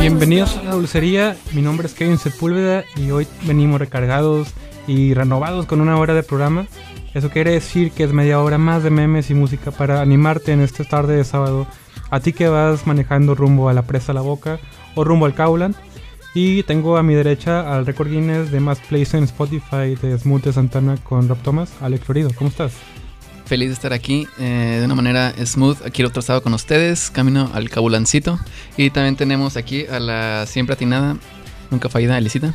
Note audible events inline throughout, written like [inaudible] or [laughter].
Bienvenidos a la dulcería, mi nombre es Kevin Sepúlveda y hoy venimos recargados y renovados con una hora de programa. Eso quiere decir que es media hora más de memes y música para animarte en esta tarde de sábado. A ti que vas manejando rumbo a la presa La Boca o rumbo al Cauland. Y tengo a mi derecha al récord Guinness de más plays en Spotify de Smooth de Santana con Rob Thomas, Alex Florido. ¿Cómo estás? Feliz de estar aquí eh, de una manera smooth, aquí otro estado con ustedes, camino al Cabulancito. Y también tenemos aquí a la siempre atinada, nunca fallida, Elisita.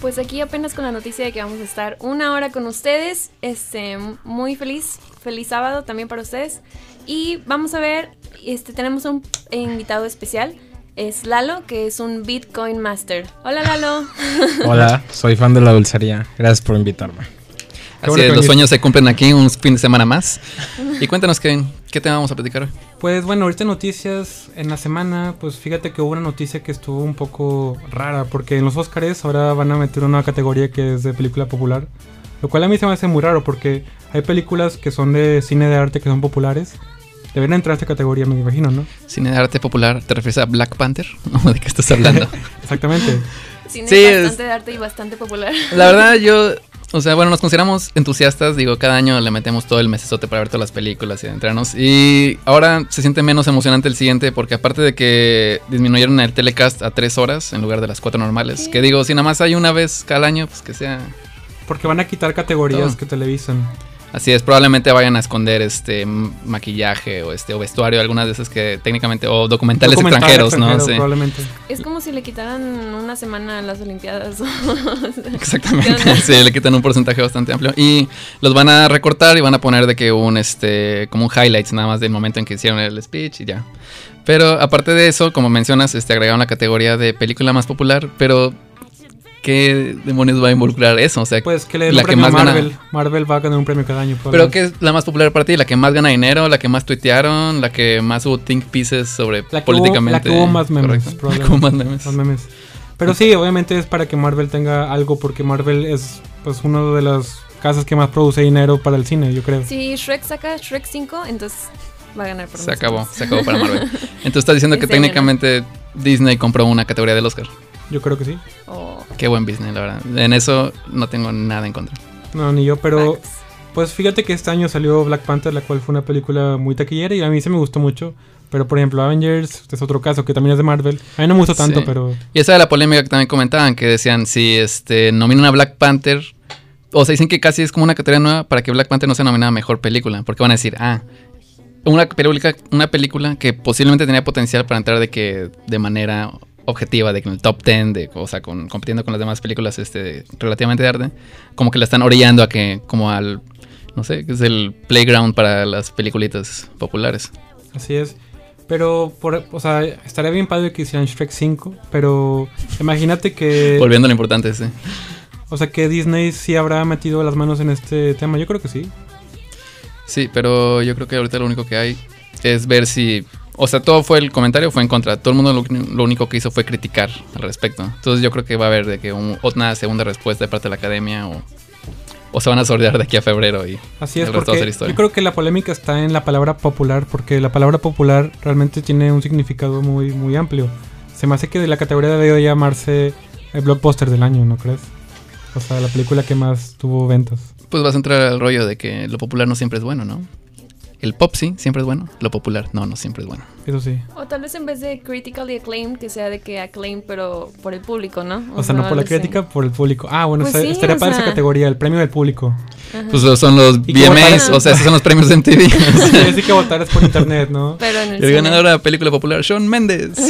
Pues aquí apenas con la noticia de que vamos a estar una hora con ustedes. Este, muy feliz, feliz sábado también para ustedes. Y vamos a ver, este, tenemos un invitado especial. Es Lalo, que es un Bitcoin Master. Hola Lalo. Hola, soy fan de la dulcería. Gracias por invitarme. Así es, los sueños se cumplen aquí un fin de semana más. Y cuéntanos, Kevin, ¿qué tema vamos a platicar hoy? Pues bueno, ahorita noticias en la semana, pues fíjate que hubo una noticia que estuvo un poco rara, porque en los Oscars ahora van a meter una categoría que es de película popular, lo cual a mí se me hace muy raro porque hay películas que son de cine de arte que son populares. Deberían entrar a esta categoría, me imagino, ¿no? Cine de arte popular, ¿te refieres a Black Panther? [laughs] ¿De qué estás hablando? [laughs] Exactamente. Cine sí, bastante de arte y bastante popular. La verdad, yo o sea, bueno, nos consideramos entusiastas. Digo, cada año le metemos todo el mesesote para ver todas las películas y adentrarnos. Y ahora se siente menos emocionante el siguiente porque aparte de que disminuyeron el telecast a tres horas en lugar de las cuatro normales. Que digo, si nada más hay una vez cada año, pues que sea... Porque van a quitar categorías que televisan. Así es, probablemente vayan a esconder este maquillaje o este o vestuario, algunas de esas que técnicamente o documentales extranjeros, ¿no? Sí. Probablemente. Es como si le quitaran una semana a las Olimpiadas. [laughs] Exactamente. [laughs] sí, le quitan un porcentaje bastante amplio y los van a recortar y van a poner de que un este como un highlights nada más del momento en que hicieron el speech y ya. Pero aparte de eso, como mencionas, este agregaron la categoría de película más popular, pero ¿qué demonios va a involucrar eso? O sea, pues que le la que más Marvel. Gana... Marvel va a ganar un premio cada año. Pero ¿qué es la más popular para ti? ¿La que más gana dinero? ¿La que más tuitearon? ¿La que más hubo think pieces sobre la políticamente? la que hubo más memes. La que hubo más memes. Más memes. Pero sí, obviamente es para que Marvel tenga algo porque Marvel es pues una de las casas que más produce dinero para el cine, yo creo. Si Shrek saca Shrek 5, entonces va a ganar por Se acabó, se acabó para Marvel. [laughs] Entonces estás diciendo que técnicamente Disney compró una categoría del Oscar. Yo creo que sí. Oh. Qué buen business, la verdad. En eso no tengo nada en contra. No, ni yo, pero pues fíjate que este año salió Black Panther, la cual fue una película muy taquillera y a mí se me gustó mucho. Pero por ejemplo, Avengers es otro caso que también es de Marvel. A mí no me gustó tanto, pero. Y esa era la polémica que también comentaban, que decían si este nominan a Black Panther. O sea, dicen que casi es como una categoría nueva para que Black Panther no sea nominada a mejor película. Porque van a decir, ah, una película, una película que posiblemente tenía potencial para entrar de que de manera objetiva de que en el top 10, de, o sea, con, compitiendo con las demás películas este, relativamente de arte, como que la están orillando a que, como al, no sé, que es el playground para las peliculitas populares. Así es. Pero, por, o sea, estaría bien padre que hicieran Shrek 5, pero imagínate que... Volviendo a lo importante, sí. O sea, que Disney sí habrá metido las manos en este tema. Yo creo que sí. Sí, pero yo creo que ahorita lo único que hay es ver si o sea, todo fue el comentario, fue en contra. Todo el mundo lo, único que hizo fue criticar al respecto. Entonces yo creo que va a haber de que un, una segunda respuesta de parte de la academia o, o se van a sordear de aquí a febrero y Así es, porque yo creo que la polémica está en la palabra popular, porque la palabra popular realmente tiene un significado muy, muy amplio. Se me hace que de la categoría debe llamarse el blockbuster del año, ¿no crees? O sea, la película que más tuvo ventas. Pues vas a entrar al rollo de que lo popular no siempre es bueno, ¿no? El pop sí, siempre es bueno. Lo popular, no, no siempre es bueno. Eso sí. O tal vez en vez de critically acclaimed, que sea de que acclaim, pero por el público, ¿no? O, sea, no por la crítica, por el público. Ah, bueno, pues estaría para esa categoría, el premio del público. Pues son los VMAs, o sea, esos son los premios de MTV. [laughs] sí, así que votar es por internet, ¿no? Pero en el, el ganador de la película popular, Sean Mendes. [laughs]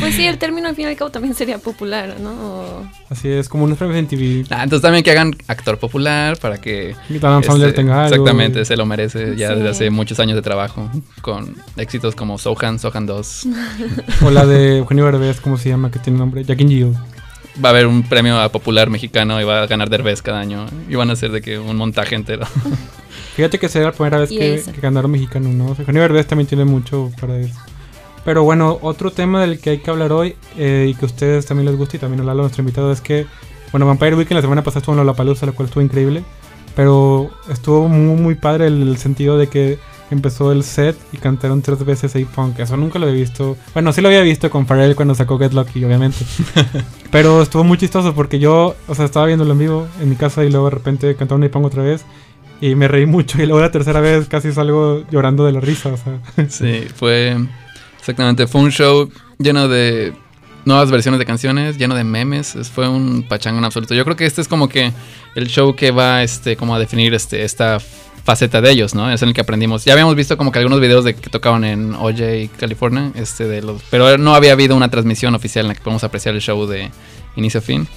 pues sí, el término al fin y al cabo también sería popular, ¿no? Así es, como unos premios en TV. Ah, entonces también que hagan actor popular para que... este, tenga algo. Exactamente, se lo merece ya desde hace muchos años de trabajo con éxitos como Sohan, Sohan 2. [laughs] o la de Eugenio Derbez, ¿cómo se llama? Que tiene nombre, Jack and Jill. Va a haber un premio a popular mexicano y va a ganar Derbez cada año. Y van a hacer de que un montaje entero. [laughs] Fíjate que será la primera vez que, que, ganaron mexicano, ¿no? Eugenio Derbez también tiene mucho para eso. Pero bueno, otro tema del que hay que hablar hoy eh, y que a ustedes también les gusta y también a nuestro invitado es que, bueno, Vampire Weekend la semana pasada estuvo en Lollapalooza, lo cual estuvo increíble. Pero estuvo muy, muy padre el, sentido de que empezó el set y cantaron tres veces A-Punk. Eso nunca lo había visto. Bueno, sí lo había visto con Pharrell cuando sacó Get Lucky, obviamente. [laughs] Pero estuvo muy chistoso porque yo, o sea, estaba viéndolo en vivo en mi casa y luego de repente cantaron A-Punk otra vez. Y me reí mucho y luego la tercera vez casi salgo llorando de la risa, o sea. Sí, fue exactamente, fue un show lleno de nuevas versiones de canciones, lleno de memes, es- fue un pachango en absoluto. Yo creo que este es como que el show que va este como a definir este esta faceta de ellos, ¿no? Es en el que aprendimos. Ya habíamos visto como que algunos videos de que tocaban en OJ, California, este de los pero no había habido una transmisión oficial en la que podemos apreciar el show de inicio a fin.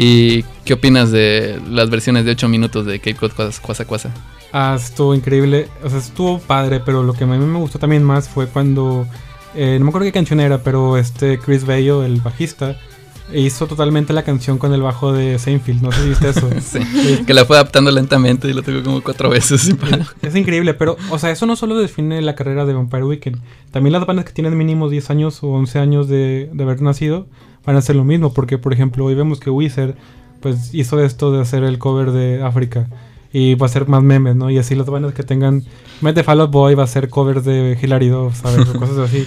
¿Y qué opinas de las versiones de 8 minutos de Cape Cod Cuasa? Cuasa? Ah, estuvo increíble. O sea, estuvo padre, pero lo que a mí me gustó también más fue cuando. Eh, no me acuerdo qué canción era, pero este Chris Bello, el bajista, hizo totalmente la canción con el bajo de Seinfeld. No sé si viste eso. [laughs] Sí, que la fue adaptando lentamente y lo tocó como cuatro veces. Es increíble, pero, o sea, eso no solo define la carrera de Vampire Weekend. También las bandas que tienen mínimo 10 años o 11 años de, de haber nacido van a hacer lo mismo. Porque, por ejemplo, hoy vemos que Wizard pues, hizo esto de hacer el cover de África. Y va a ser más memes, ¿no? Y así las bandas que tengan. Met the Fall Out Boy va a hacer covers de Hilary Duff, ¿sabes? O cosas así.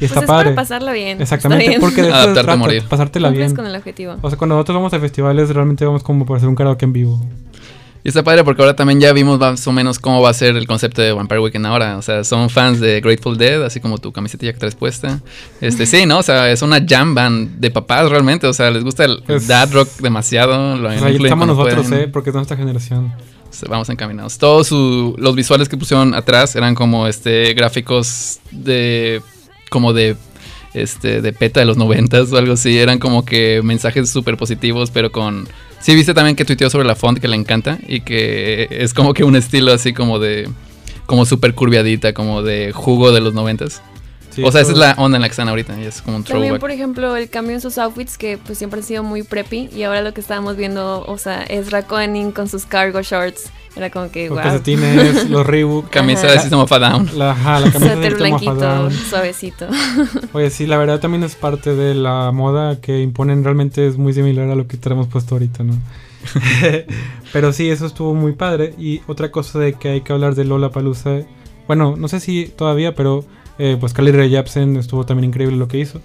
Y está pues es padre. para pasarla bien. Exactamente, bien. porque de Adaptarte a morir. pasártela Cumples bien. con el objetivo. O sea, cuando nosotros vamos a festivales, realmente vamos como para hacer un karaoke en vivo. Y está padre porque ahora también ya vimos más o menos cómo va a ser el concepto de Vampire Weekend ahora. O sea, son fans de Grateful Dead, así como tu camiseta ya que traes puesta. Este, sí, ¿no? O sea, es una jam band de papás realmente. O sea, les gusta el Es- dad rock demasiado. Lo ahí estamos nosotros, pueden. ¿eh? Porque es nuestra generación. Vamos encaminados. Todos su- los visuales que pusieron atrás eran como este gráficos de como de este de peta de los noventas o algo así. Eran como que mensajes súper positivos, pero con sí viste también que tuiteó sobre la font que le encanta y que es como que un estilo así como de como súper curviadita, como de jugo de los noventas. Sí, o sea, esa es la onda en la que están ahorita y es como un También, throwback. por ejemplo, el cambio en sus outfits, que pues siempre han sido muy preppy. Y ahora lo que estábamos viendo, o sea, es Raconing con sus cargo shorts. Era como que, Los wow. calcetines, [laughs] los Reebok. Camisa Ajá. de System of a Down. La, ajá, la camisa Suéter de System of a blanquito, Down. suavecito. [laughs] Oye, sí, la verdad también es parte de la moda que imponen. Realmente es muy similar a lo que tenemos puesto ahorita, ¿no? [laughs] Pero sí, eso estuvo muy padre. Y otra cosa de que hay que hablar de Lola Palusa. Bueno, no sé si todavía, pero eh, pues Rae Jepsen estuvo también increíble lo que hizo.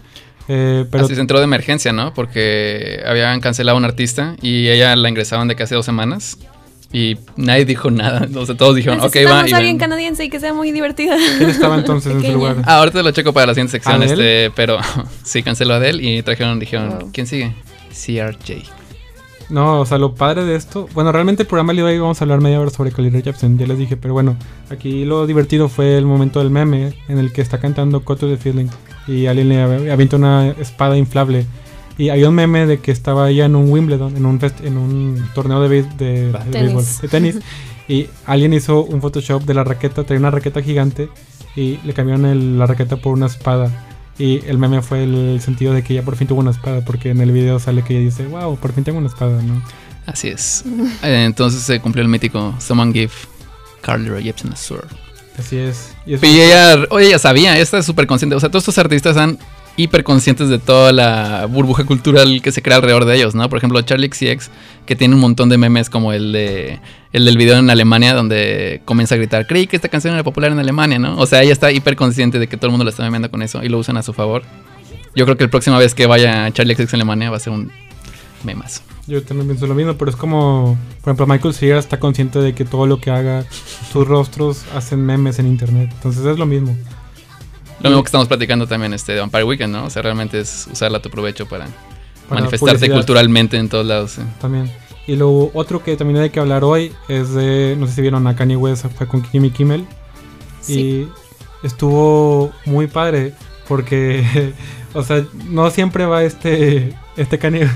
Eh, pero Así se entró de emergencia, ¿no? Porque habían cancelado a un artista y ella la ingresaron de casi dos semanas. Y nadie dijo nada. [laughs] O sea, todos dijeron, ok, va. Y alguien ven. canadiense y que sea muy divertida. ¿quién estaba entonces en Pequeña. lugar? Ah, ahorita lo checo para la siguiente sección, este, pero [laughs] sí canceló a Adele y trajeron, dijeron, Wow. ¿quién sigue? CRJ. No, o sea, lo padre de esto. Bueno, realmente el programa de hoy vamos a hablar media hora sobre Rae Jepsen, ya les dije, pero bueno, aquí lo divertido fue el momento del meme en el que está cantando Cut to the Feeling y alguien le av- avienta una espada inflable. Y había un meme de que estaba ella en un Wimbledon, en un, en un torneo de, béis- de, de Tenis. béisbol, de tenis. [laughs] Y alguien hizo un Photoshop de la raqueta, traía una raqueta gigante y le cambiaron el- la raqueta por una espada. Y el meme fue el sentido de que ella por fin tuvo una espada, porque en el video sale que ella dice, wow, por fin tengo una espada, ¿no? Así es. [laughs] Eh, entonces se cumplió el mítico Someone Give Carly Rae Jepsen a Sword. Así es. Y eso- Y ella, oye, ella sabía, ella está súper consciente. O sea, todos estos artistas están hiper conscientes de toda la burbuja cultural que se crea alrededor de ellos, ¿no? Por ejemplo, Charlie XCX, que tiene un montón de memes como el de el del video en Alemania, donde comienza a gritar, creí que esta canción era popular en Alemania, ¿no? O sea, ella está hiper consciente de que todo el mundo la está memeando con eso y lo usan a su favor. Yo creo que la próxima vez que vaya Charlie XX a Alemania va a ser un memazo. Yo también pienso lo mismo, pero es como, por ejemplo, Michael Cera está consciente de que todo lo que haga, sus rostros hacen memes en internet. Entonces es lo mismo. Lo mismo que estamos platicando también este de Vampire Weekend, ¿no? O sea, realmente es usarla a tu provecho para, Para manifestarte publicidad. culturalmente en todos lados. sí. También. Y lo otro que también hay que hablar hoy es de, no sé si vieron a Kanye West, fue con Jimmy Kimmel. Sí. Y estuvo muy padre porque, [laughs] o sea, no siempre va este, este Kanye.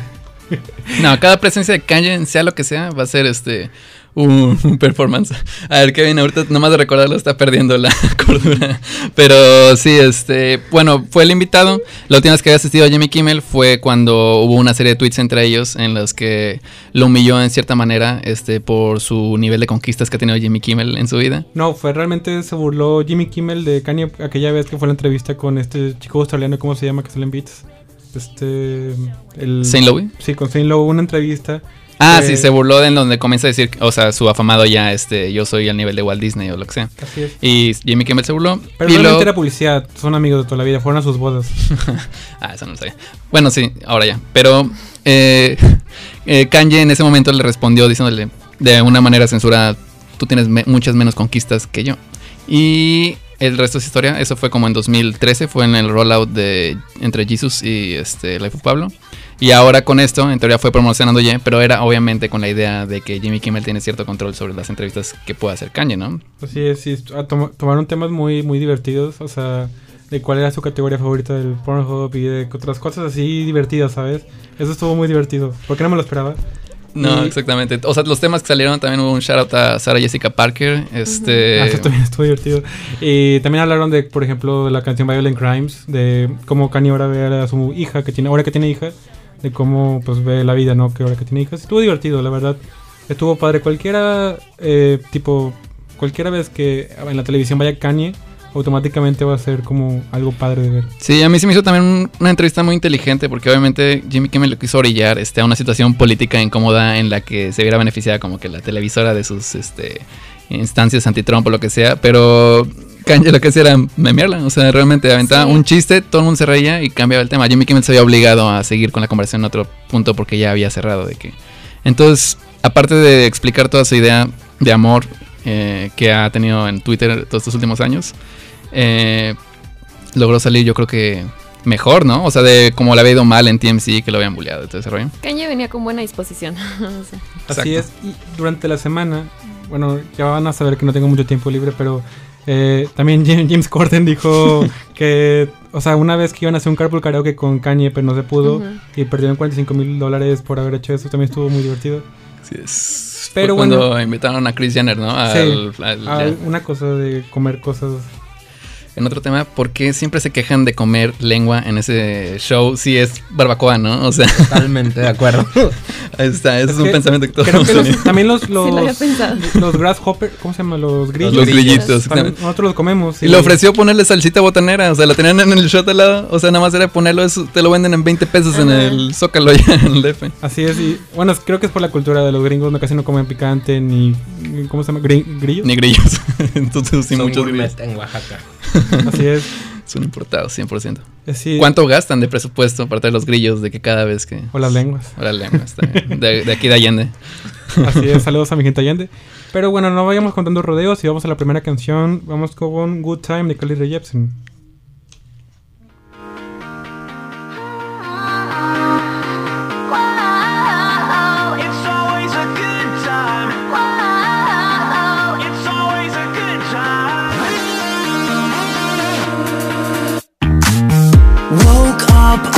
No, cada presencia de Kanye, sea lo que sea, va a ser este un, [laughs] performance. A ver, Kevin, ahorita nomás de recordarlo está perdiendo la [laughs] cordura. Pero sí, este, bueno, fue el invitado. La última vez que había asistido a Jimmy Kimmel fue cuando hubo una serie de tweets entre ellos en los que lo humilló en cierta manera, este, por su nivel de conquistas que ha tenido Jimmy Kimmel en su vida. No, fue realmente se burló Jimmy Kimmel de Kanye aquella vez que fue la entrevista con este chico australiano, ¿cómo se llama? Que sale en Beats. Este. El, Saint Louis. Sí, con Saint Lowe, una entrevista. Ah, que- sí, se burló de en donde comienza a decir, o sea, su afamado ya, este, yo soy al nivel de Walt Disney o lo que sea. Así es. Y Jimmy Kimmel se burló. Pero y realmente luego- era publicidad, son amigos de toda la vida, fueron a sus bodas. [laughs] Ah, eso no lo sabía. Bueno, sí, ahora ya. Pero eh, [laughs] eh, Kanye en ese momento le respondió diciéndole de una manera censurada, tú tienes me- muchas menos conquistas que yo. Y el resto es historia. Eso fue como en 2013, fue en el rollout de entre Jesus y este, Life of Pablo. Y ahora con esto, en teoría fue promocionando ya, pero era obviamente con la idea de que Jimmy Kimmel tiene cierto control sobre las entrevistas que pueda hacer Kanye, ¿no? Así es, sí, toma- tomaron temas muy, muy divertidos, o sea, de cuál era su categoría favorita del Pornhub y de otras cosas así divertidas, ¿sabes? Eso estuvo muy divertido, porque no me lo esperaba. No, Y- exactamente. O sea, los temas que salieron también hubo un shout out a Sarah Jessica Parker. Este. Ah, eso también estuvo divertido. Y también hablaron de, por ejemplo, la canción Violent Crimes, de cómo Kanye ahora ve a su hija, que tiene, ahora que tiene hija, de cómo pues ve la vida, ¿no? Que ahora que tiene hijas. Estuvo divertido, la verdad. Estuvo padre. Cualquiera, eh, tipo, cualquiera vez que en la televisión vaya Kanye, automáticamente va a ser como algo padre de ver. Sí, a mí se me hizo también un- una entrevista muy inteligente porque obviamente Jimmy Kimmel lo quiso orillar este, a una situación política incómoda en la que se viera beneficiada como que la televisora de sus este, instancias anti-Trump o lo que sea, pero Kanye lo que hacía era memearla, o sea, realmente aventaba Sí. un chiste, todo el mundo se reía y cambiaba el tema. Jimmy Kimmel se había obligado a seguir con la conversación en otro punto porque ya había cerrado de que... Entonces, aparte de explicar toda su idea de amor eh, que ha tenido en Twitter todos estos últimos años, eh, logró salir yo creo que mejor, ¿no? O sea, de como le había ido mal en TMC, que lo habían bulleado y todo ese rollo. Kanye venía con buena disposición. [laughs] O sea, Así es. Y durante la semana, bueno, ya van a saber que no tengo mucho tiempo libre, pero eh, también James Corden dijo [laughs] que, o sea, una vez que iban a hacer un carpool karaoke con Kanye, pero no se pudo Ujú. y perdieron 45 mil dólares por haber hecho eso, también estuvo muy divertido. Así es. Pero bueno. cuando invitaron a Chris Jenner, ¿no? Al- al- Ah, ya. una cosa de comer cosas. En otro tema, ¿por qué siempre se quejan de comer lengua en ese show si es barbacoa, ¿no? O sea, Totalmente de acuerdo. [laughs] ahí está, ese es, un que pensamiento que todos Creo que los- también los, los, Sí lo había pensado. los grasshopper, ¿cómo se llama? Los grillos. Los grillitos, También nosotros los comemos. Y le ofreció ponerle salsita botanera, o sea, la tenían en el shot al lado, o sea, nada más era ponerlo, eso, te lo venden en 20 pesos en el Zócalo [laughs] ya en el DF. Así es, y bueno, creo que es por la cultura de los gringos, no casi no comen picante ni. ¿Cómo se llama? Gri- ¿Grillos? Ni grillos. [laughs] Entonces, sí, Son muchos gourmet grillos. en Oaxaca. [laughs] Así es. Son importados, 100%. Así, ¿Cuánto gastan de presupuesto para traer los grillos de que cada vez que... O las lenguas. O las lenguas también. De, de aquí de Allende. [laughs] Así es, saludos a mi gente Allende. Pero bueno, no vayamos contando rodeos y vamos a la primera canción. Vamos con Good Time de Carly Rae Jepsen.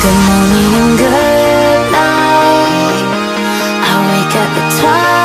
Good morning and good night. I wake up at twilight.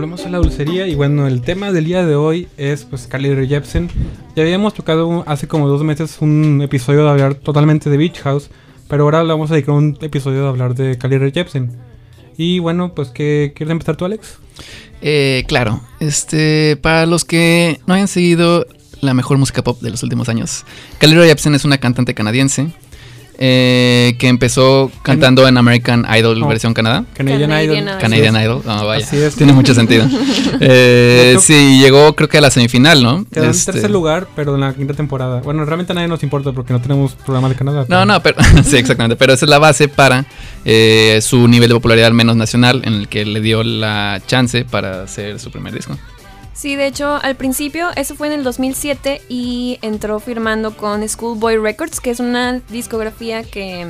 Volvemos a la dulcería y bueno, el tema del día de hoy es pues Carly Jepsen. Ya habíamos tocado hace como dos meses un episodio de hablar totalmente de Beach House, pero ahora le vamos a dedicar un episodio de hablar de Carly Jepsen. Y bueno, pues ¿qué, ¿quieres empezar tú, Alex? Eh, claro, este, para los que no hayan seguido la mejor música pop de los últimos años, Carly Jepsen es una cantante canadiense eh, que empezó cantando en American Idol No. versión Canadá. Canadian, Canadian Idol. Canadian Idol, ah, vaya. Así es. Tiene mucho sentido. [laughs] Eh, sí, llegó creo que a la semifinal, ¿no? Quedó en Este- tercer lugar, pero en la quinta temporada. Bueno, realmente a nadie nos importa porque no tenemos programa de Canadá. No, no, pero [laughs] sí, exactamente. Pero esa es la base para eh, su nivel de popularidad al menos nacional, en el que le dio la chance para hacer su primer disco. Sí, de hecho, al principio, eso fue en el 2007 y entró firmando con Schoolboy Records, que es una discografía que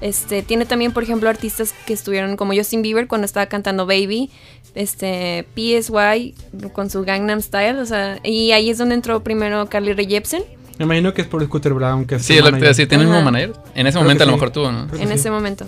este, tiene también, por ejemplo, artistas que estuvieron como Justin Bieber cuando estaba cantando Baby, este, PSY con su Gangnam Style, o sea, y ahí es donde entró primero Carly Rae Jepsen. Me imagino que es por Scooter Brown. Que es Sí, lo que te iba a manager. decir. ¿Tiene el mismo manager? En ese Creo momento a lo sí. mejor tuvo, ¿no? Creo en sí. ese momento.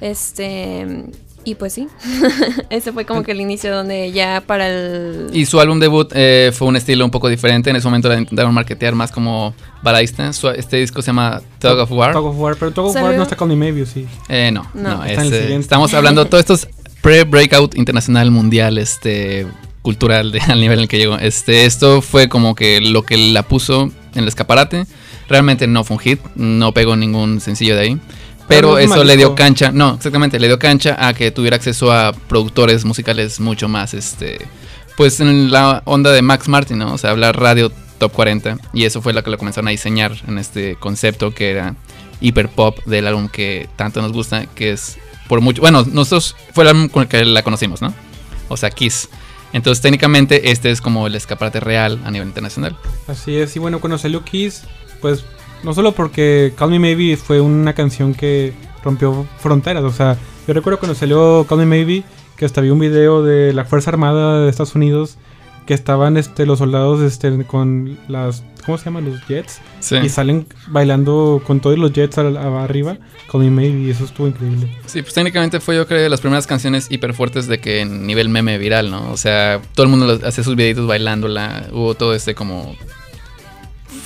Este. Y pues sí. [laughs] ese fue como que el inicio donde ya para el. Y su álbum debut eh, fue un estilo un poco diferente. En ese momento la intentaron marketear más como baladista. Este disco se llama Tug of War. Tug of War, pero Tug of War no está con ni Maybe, sí. Eh, no, No. no, Está en es, el eh, siguiente. estamos hablando [laughs] todo esto es pre-breakout internacional mundial, este cultural de, [laughs] al nivel en el que llegó. Este, esto fue como que lo que la puso en el escaparate. Realmente no fue un hit, no pegó ningún sencillo de ahí. Pero eso le dio cancha, no, exactamente, le dio cancha a que tuviera acceso a productores musicales mucho más, este, pues en la onda de Max Martin, ¿no? O sea, hablar radio top 40. Y eso fue lo que lo comenzaron a diseñar en este concepto que era hiper pop del álbum que tanto nos gusta, que es por mucho. Bueno, nosotros fue el álbum con el que la conocimos, ¿no? O sea, Kiss. Entonces, técnicamente, este es como el escaparate real a nivel internacional. Así es, y bueno, cuando salió Kiss, pues no solo porque Call Me Maybe fue una canción que rompió fronteras, o sea, yo recuerdo cuando salió Call Me Maybe que hasta vi un video de la Fuerza Armada de Estados Unidos que estaban este los soldados este con las ¿cómo se llaman? los jets Sí. y salen bailando con todos los jets a- arriba, Call Me Maybe, y eso estuvo increíble. Sí, pues técnicamente fue yo creo de las primeras canciones hiper fuertes de que en nivel meme viral, ¿no? O sea, todo el mundo hacía sus videitos bailándola, hubo todo este como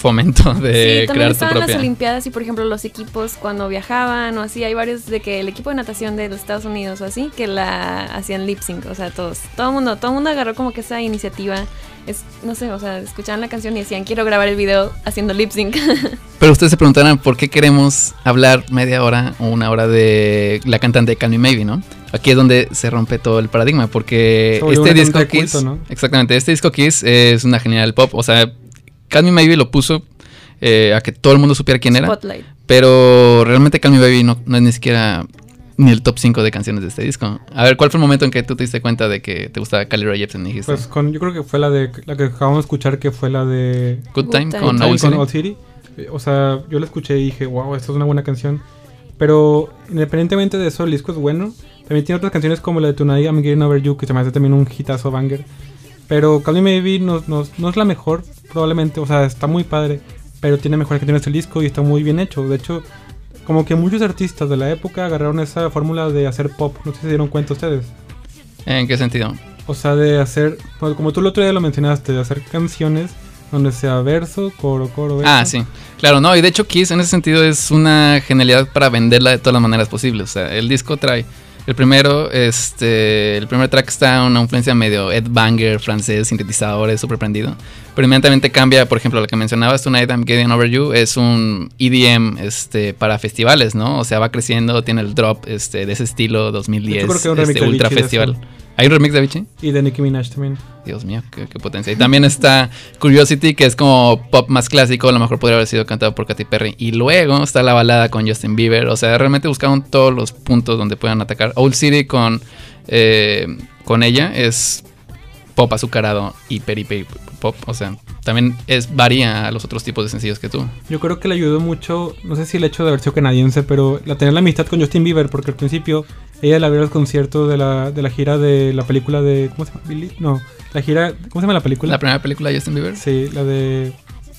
fomento [laughs] de sí, también crear tu estaban las propia. Olimpiadas y, por ejemplo, los equipos cuando viajaban o así. Hay varios de que el equipo de natación de los Estados Unidos o así que la hacían lip sync. O sea, todos, todo el mundo, todo el mundo agarró como que esa iniciativa. Es, no sé, o sea, escuchaban la canción y decían, quiero grabar el video haciendo lip sync. [laughs] Pero ustedes se preguntarán por qué queremos hablar media hora o una hora de la cantante de Call Me Maybe, ¿no? Aquí es donde se rompe todo el paradigma, porque este disco Kiss, culto, ¿no? exactamente, este disco Kiss es una genial pop, o sea, Call Me Maybe lo puso eh, a que todo el mundo supiera quién era, Spotlight. pero realmente Call Me Baby no, no es ni siquiera ni el top 5 de canciones de este disco. A ver, ¿cuál fue el momento en que tú te diste cuenta de que te gustaba Carly Rae Jepsen y dijiste? Pues con yo creo que fue la de la que acabamos de escuchar que fue la de Good Good Time Time. con con City. O sea, yo la escuché y dije, wow, esta es una buena canción. Pero independientemente de eso, el disco es bueno. También tiene otras canciones como la de Tonight I'm Getting Over You, que se me hace también un hitazo banger. Pero Call Me Maybe no, no, no es la mejor, probablemente. O sea, está muy padre, pero tiene mejores canciones el disco y está muy bien hecho. De hecho, como que muchos artistas de la época agarraron esa fórmula de hacer pop. No sé si se dieron cuenta ustedes. ¿En qué sentido? O sea, de hacer, como tú el otro día lo mencionaste, de hacer canciones donde sea verso, coro, coro, verso. Ah, sí. Claro, no, y de hecho Kiss en ese sentido es una genialidad para venderla de todas las maneras posibles. O sea, el disco trae el primero, este, el primer track está una influencia medio Ed Banger, francés, sintetizadores, súper prendido. Pero inmediatamente cambia, por ejemplo, lo que mencionabas, Tonight I'm Getting Over You, es un EDM este, para festivales, ¿no? O sea, va creciendo, tiene el drop este, de ese estilo 2010, Yo creo que este, ultra festival. eso. ¿Hay un remix de Avicii? Y de Nicki Minaj también. Dios mío, qué, qué potencia. Y también está Curiosity, que es como pop más clásico, a lo mejor podría haber sido cantado por Katy Perry. Y luego está la balada con Justin Bieber. O sea, realmente buscaron todos los puntos donde puedan atacar. Old City con, eh, con ella es pop azucarado, hiper, hiper pop. O sea, también es varía a los otros tipos de sencillos que tú. Yo creo que le ayudó mucho, no sé si el hecho de haber sido canadiense, pero la tener la amistad con Justin Bieber, porque al principio ella la vio en los conciertos de la, de la gira de la película de. ¿Cómo se llama? Billy? No. La gira. ¿Cómo se llama la película? La primera película de Justin Bieber. Sí, la de.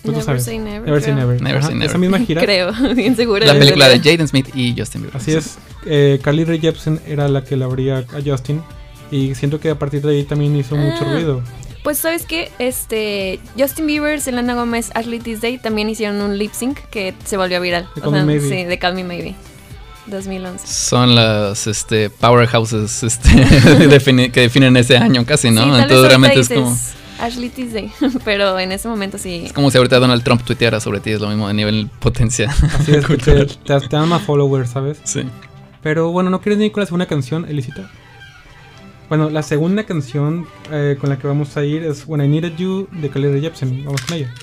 Tú never never. Never, say never. never Esa misma gira. [laughs] creo, [laughs] bien segura. La película de Jaden Smith y Justin Bieber. Así es. Eh, Carly Rae Jepsen era la que la abría a Justin. Y siento que a partir de ahí también hizo ah, mucho ruido. Pues sabes que este Justin Bieber, Selena Gomez, Ashley Tisdale también hicieron un lip sync que se volvió viral. O sea, de Call Me Maybe. 2011. Son las este, powerhouses este, [laughs] que definen ese año casi, ¿no? Entonces realmente es como... Ashley Tisdale, [laughs] pero en ese momento sí. Es como si ahorita Donald Trump tuiteara sobre ti, es lo mismo a nivel potencial. Así es, [laughs] que te, te, dan más followers, ¿sabes? Sí. Pero bueno, ¿no quieres ir con la segunda canción, Elisita? Bueno, la segunda canción eh, con la que vamos a ir es When I Needed You de Kelly Jepsen. Vamos con ella.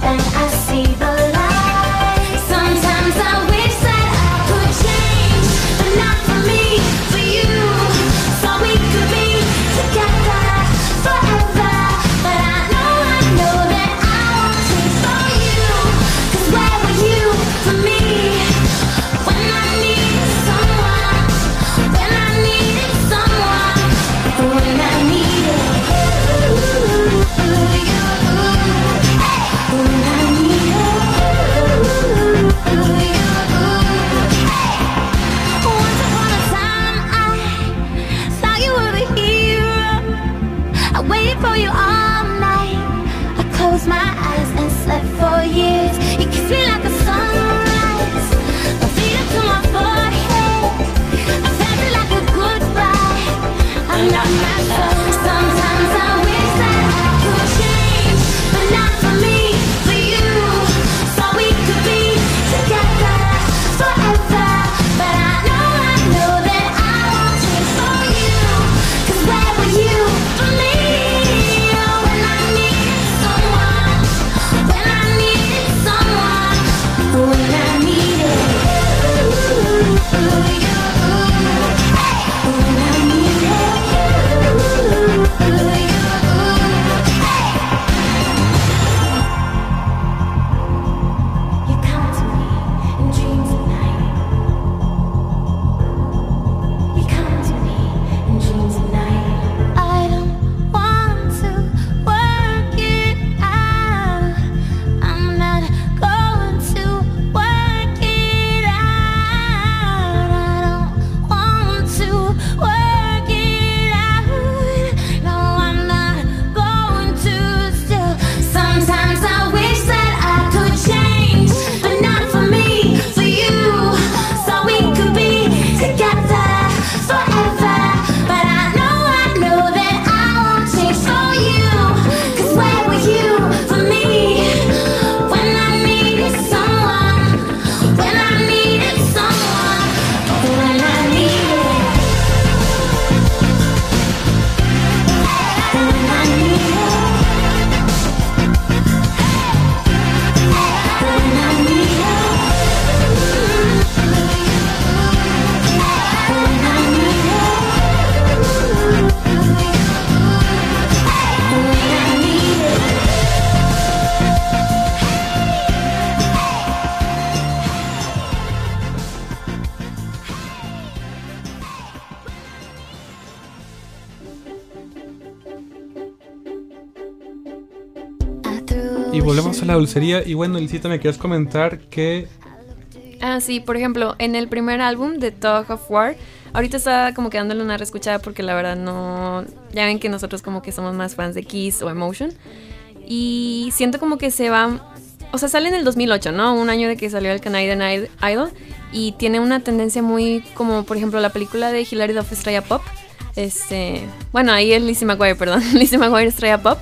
and dulcería. Y bueno, Elisita, me quieres comentar que. Ah, sí, por ejemplo, en el primer álbum de Talk of War, ahorita está como quedándole una reescuchada porque la verdad no. Ya ven que nosotros como que somos más fans de Kiss o Emotion. Y siento como que se va. O sea, sale en el 2008, ¿no? Un año de que salió el Canadian Idol. Y tiene una tendencia muy como, por ejemplo, la película de Hilary Duff, Estrella Pop. Este. Bueno, ahí es Lizzie McGuire, perdón. [laughs] Lizzie McGuire, Estrella Pop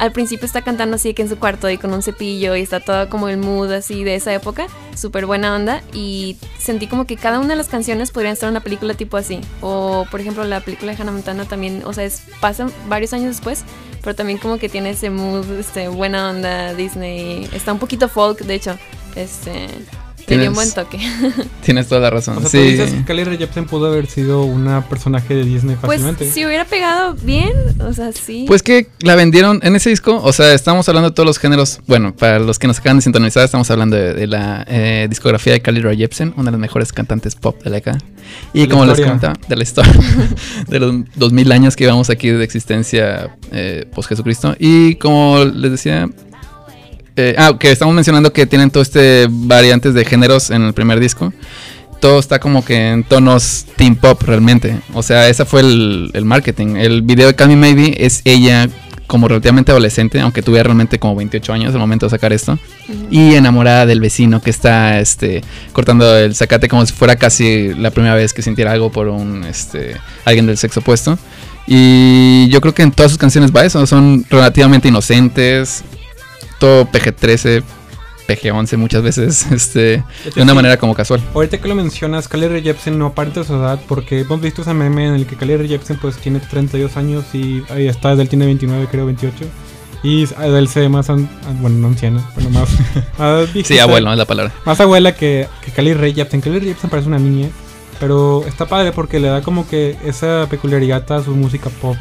al principio está cantando así que en su cuarto y con un cepillo y está todo como el mood así de esa época, súper buena onda y sentí como que cada una de las canciones podrían estar en una película tipo así. O por ejemplo la película de Hannah Montana también, o sea, es, pasan varios años después, pero también como que tiene ese mood, este, buena onda Disney, está un poquito folk de hecho, este... Dio un buen toque. [laughs] Tienes toda la razón. O sea, sí. tú dices que Carly Rae Jepsen pudo haber sido una personaje de Disney Pues fácilmente. si hubiera pegado bien, o sea, sí. Pues que la vendieron en ese disco, o sea, estamos hablando de todos los géneros. Bueno, para los que nos acaban de sintonizar, estamos hablando de, de la eh, discografía de Carly Rae Jepsen, una de las mejores cantantes pop de la década. Y la como les comentaba, de la historia, [laughs] de los 2000 años que llevamos aquí de existencia eh, post Jesucristo. Y como les decía, eh, ah, que estamos mencionando que tienen todo este variantes de géneros en el primer disco. Todo está como que en tonos teen pop realmente. O sea, ese fue el, el marketing. El video de Call Me Maybe es ella como relativamente adolescente, aunque tuviera realmente como 28 años al momento de sacar esto. Y enamorada del vecino que está este, cortando el zacate como si fuera casi la primera vez que sintiera algo por un este, alguien del sexo opuesto. Y yo creo que en todas sus canciones va eso. Son relativamente inocentes. Todo PG-13, PG-11 muchas veces. [laughs] Este, de una manera como casual. Ahorita que lo mencionas, Rae Jepsen no aparenta su edad porque hemos visto ese meme en el que Rae Jepsen pues tiene 32 años y ahí está, Adele tiene 29, creo 28. Y Adele se ve más, an- ah, bueno, no anciana, bueno, más, [laughs] más Sí, abuelo es la palabra. Más abuela que, que Carly Rae Jepsen. Rae Jepsen parece una niña, pero está padre porque le da como que esa peculiaridad a su música pop.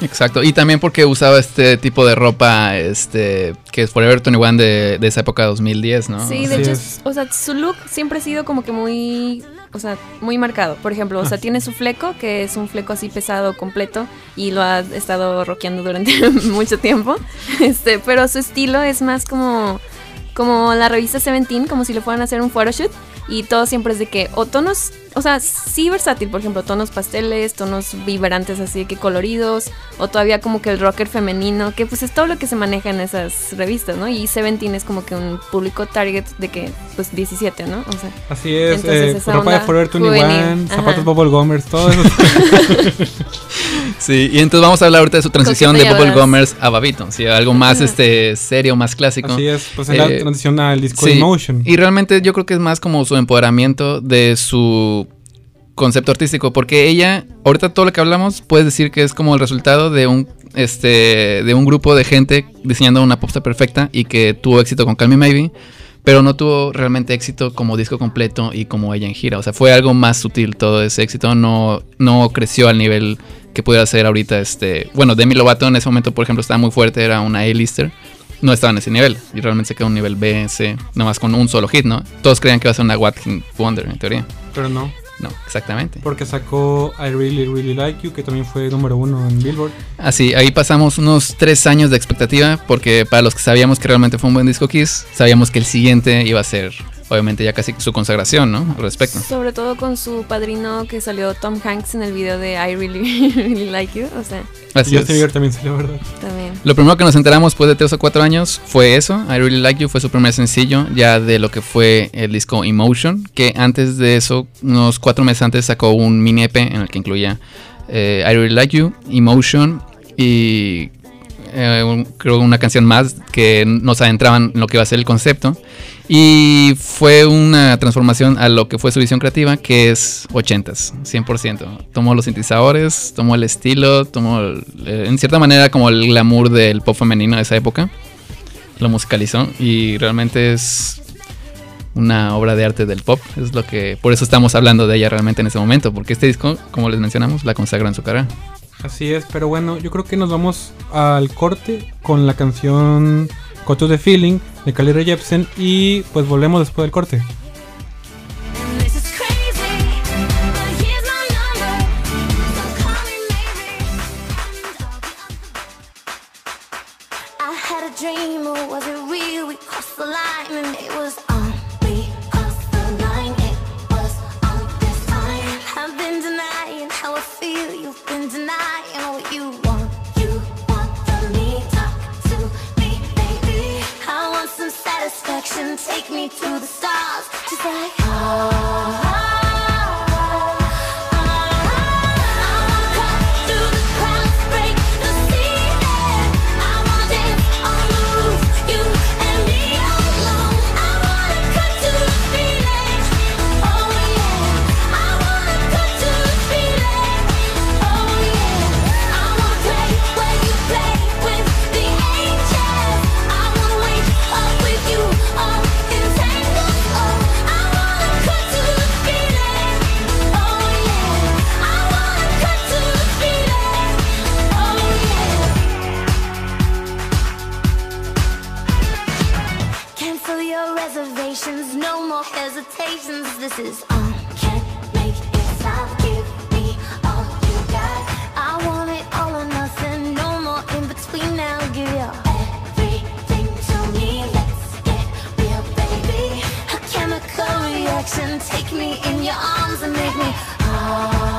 Exacto. Y también porque usaba este tipo de ropa, este, que es Forever 21 de, de esa época 2010, ¿no? Sí, de Así hecho, es. o sea, su look siempre ha sido como que muy, o sea, muy marcado. Por ejemplo, o sea, tiene su fleco, que es un fleco así pesado, completo, y lo ha estado rockeando durante [laughs] mucho tiempo. Este, pero su estilo es más como, como la revista Seventeen, como si le fueran a hacer un photoshoot. Y todo siempre es de que, o tonos, o sea, sí versátil, por ejemplo, tonos pasteles, tonos vibrantes así de que coloridos, o todavía como que el rocker femenino, que pues es todo lo que se maneja en esas revistas, ¿no? Y Seventeen es como que un público target de que, pues 17, ¿no? O sea, Así es, Entonces, eh, esa ropa de onda Forever 21, juvenil, zapatos. Bubble Gummers, todo eso. [laughs] Sí, y entonces vamos a hablar ahorita de su transición de Bubble. Gummers a Babito. Sí, algo más este serio, más clásico. Así es, pues es la Eh, transición al disco Sí, Emotion. Y realmente yo creo que es más como su empoderamiento de su concepto artístico, porque ella, ahorita todo lo que hablamos, puedes decir que es como el resultado de un este de un grupo de gente diseñando una popstar perfecta y que tuvo éxito con Call Me Maybe, pero no tuvo realmente éxito como disco completo y como ella en gira, o sea, fue algo más sutil todo ese éxito, no no creció al nivel que pudiera ser ahorita este, bueno, Demi Lovato en ese momento, por ejemplo, estaba muy fuerte, era una A-lister no estaba en ese nivel. Y realmente se quedó un nivel B, C, nomás con un solo hit, ¿no? Todos creían que iba a ser una What Hit Wonder, en teoría. Pero no, No, exactamente. porque sacó I Really Really Like You, que también fue número uno en Billboard. Así, ahí pasamos unos tres años de expectativa, porque para los que sabíamos que realmente fue un buen disco Kiss, sabíamos que el siguiente iba a ser, obviamente, ya casi su consagración, ¿no? Al respecto. sobre todo con su padrino que salió Tom Hanks en el video de I Really, [laughs] really Like You, o sea, Así y Justin es. Bieber también salió, ¿verdad? también. Lo primero que nos enteramos después de tres o cuatro años fue eso. I Really Like You fue su primer sencillo ya de lo que fue el disco Emotion, que antes de eso, unos cuatro meses antes, sacó un mini EP en el que incluía eh, I Really Like You, Emotion y eh, un- creo una canción más que nos adentraban en lo que iba a ser el concepto. Y fue una transformación a lo que fue su visión creativa, que es 80s, 100%. Tomó los sintetizadores, tomó el estilo, tomó, eh, en cierta manera, como el glamour del pop femenino de esa época. Lo musicalizó y realmente es una obra de arte del pop. Es lo que, por eso estamos hablando de ella realmente en este momento, porque este disco, como les mencionamos, la consagra en su carrera. Así es, pero bueno, yo creo que nos vamos al corte con la canción Go to the Feeling de Rae Jepsen y pues volvemos después del corte. Satisfaction. Take me to the stars, just like oh. this is on. Can't make it stop. Give me all you got. I want it all or nothing. No more in between now. Give you everything to me. Let's get real, baby. A chemical reaction. Take me in your arms and make me. Oh.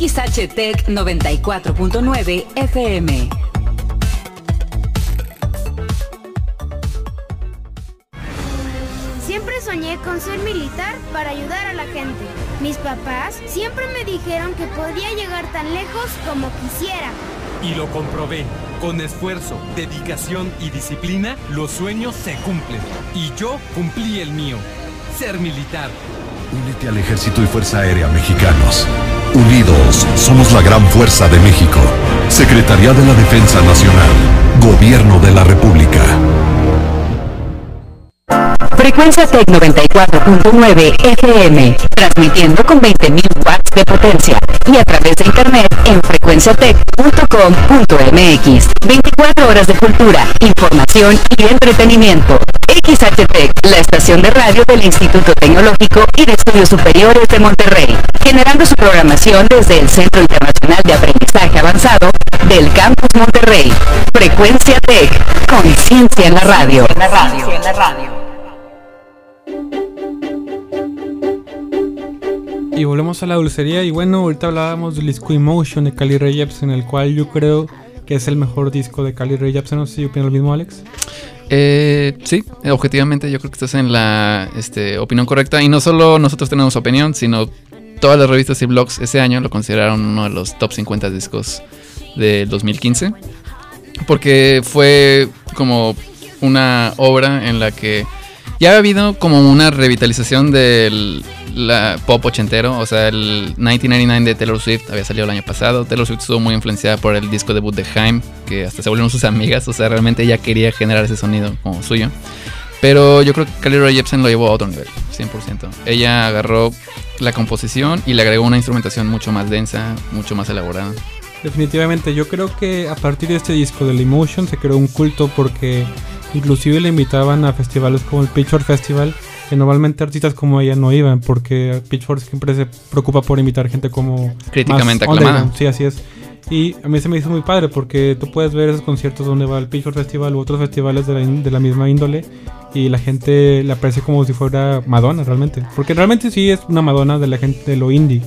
XHTEC 94.9 FM. Siempre soñé con ser militar para ayudar a la gente. Mis papás siempre me dijeron que podía llegar tan lejos como quisiera. Y lo comprobé. Con esfuerzo, dedicación y disciplina, los sueños se cumplen. Y yo cumplí el mío. Ser militar. Únete al Ejército y Fuerza Aérea Mexicanos. Unidos, somos la gran fuerza de México. Secretaría de la Defensa Nacional. Gobierno de la República. Frecuencia Tech 94.9 FM, transmitiendo con 20.000 watts de potencia y a través de internet en frecuenciatech.com.mx. 24 horas de cultura, información y entretenimiento. XHTEC, la estación de radio del Instituto Tecnológico y de Estudios Superiores de Monterrey, generando su programación desde el Centro Internacional de Aprendizaje Avanzado del Campus Monterrey. Frecuencia Tech, conciencia en la radio. En la radio. En la radio. Y volvemos a la dulcería. Y bueno, ahorita hablábamos del disco Emotion de Cali Ray Jepsen, el cual yo creo que es el mejor disco de Cali Ray Jepsen. No sé si opina lo mismo, Alex. Eh, sí, objetivamente yo creo que estás en la este, opinión correcta. Y no solo nosotros tenemos opinión, sino todas las revistas y blogs ese año lo consideraron uno de los top 50 discos del 2015. Porque fue como una obra en la que ya ha habido como una revitalización del pop ochentero, o sea, el 1999 de Taylor Swift había salido el año pasado. Taylor Swift estuvo muy influenciada por el disco debut de Haim, que hasta se volvieron sus amigas, o sea, realmente ella quería generar ese sonido como suyo. Pero yo creo que Carly Rae Jepsen lo llevó a otro nivel, 100%. Ella agarró la composición y le agregó una instrumentación mucho más densa, mucho más elaborada. Definitivamente, yo creo que a partir de este disco del Emotion se creó un culto porque inclusive le invitaban a festivales como el Pitchfork Festival, que normalmente artistas como ella no iban porque Pitchfork siempre se preocupa por invitar gente como Críticamente más aclamada. Sí, así es. Y a mí se me hizo muy padre porque tú puedes ver esos conciertos donde va el Pitchfork Festival u otros festivales de la, in- de la misma índole y la gente le aparece como si fuera Madonna realmente. Porque realmente sí es una Madonna de la gente de lo indie.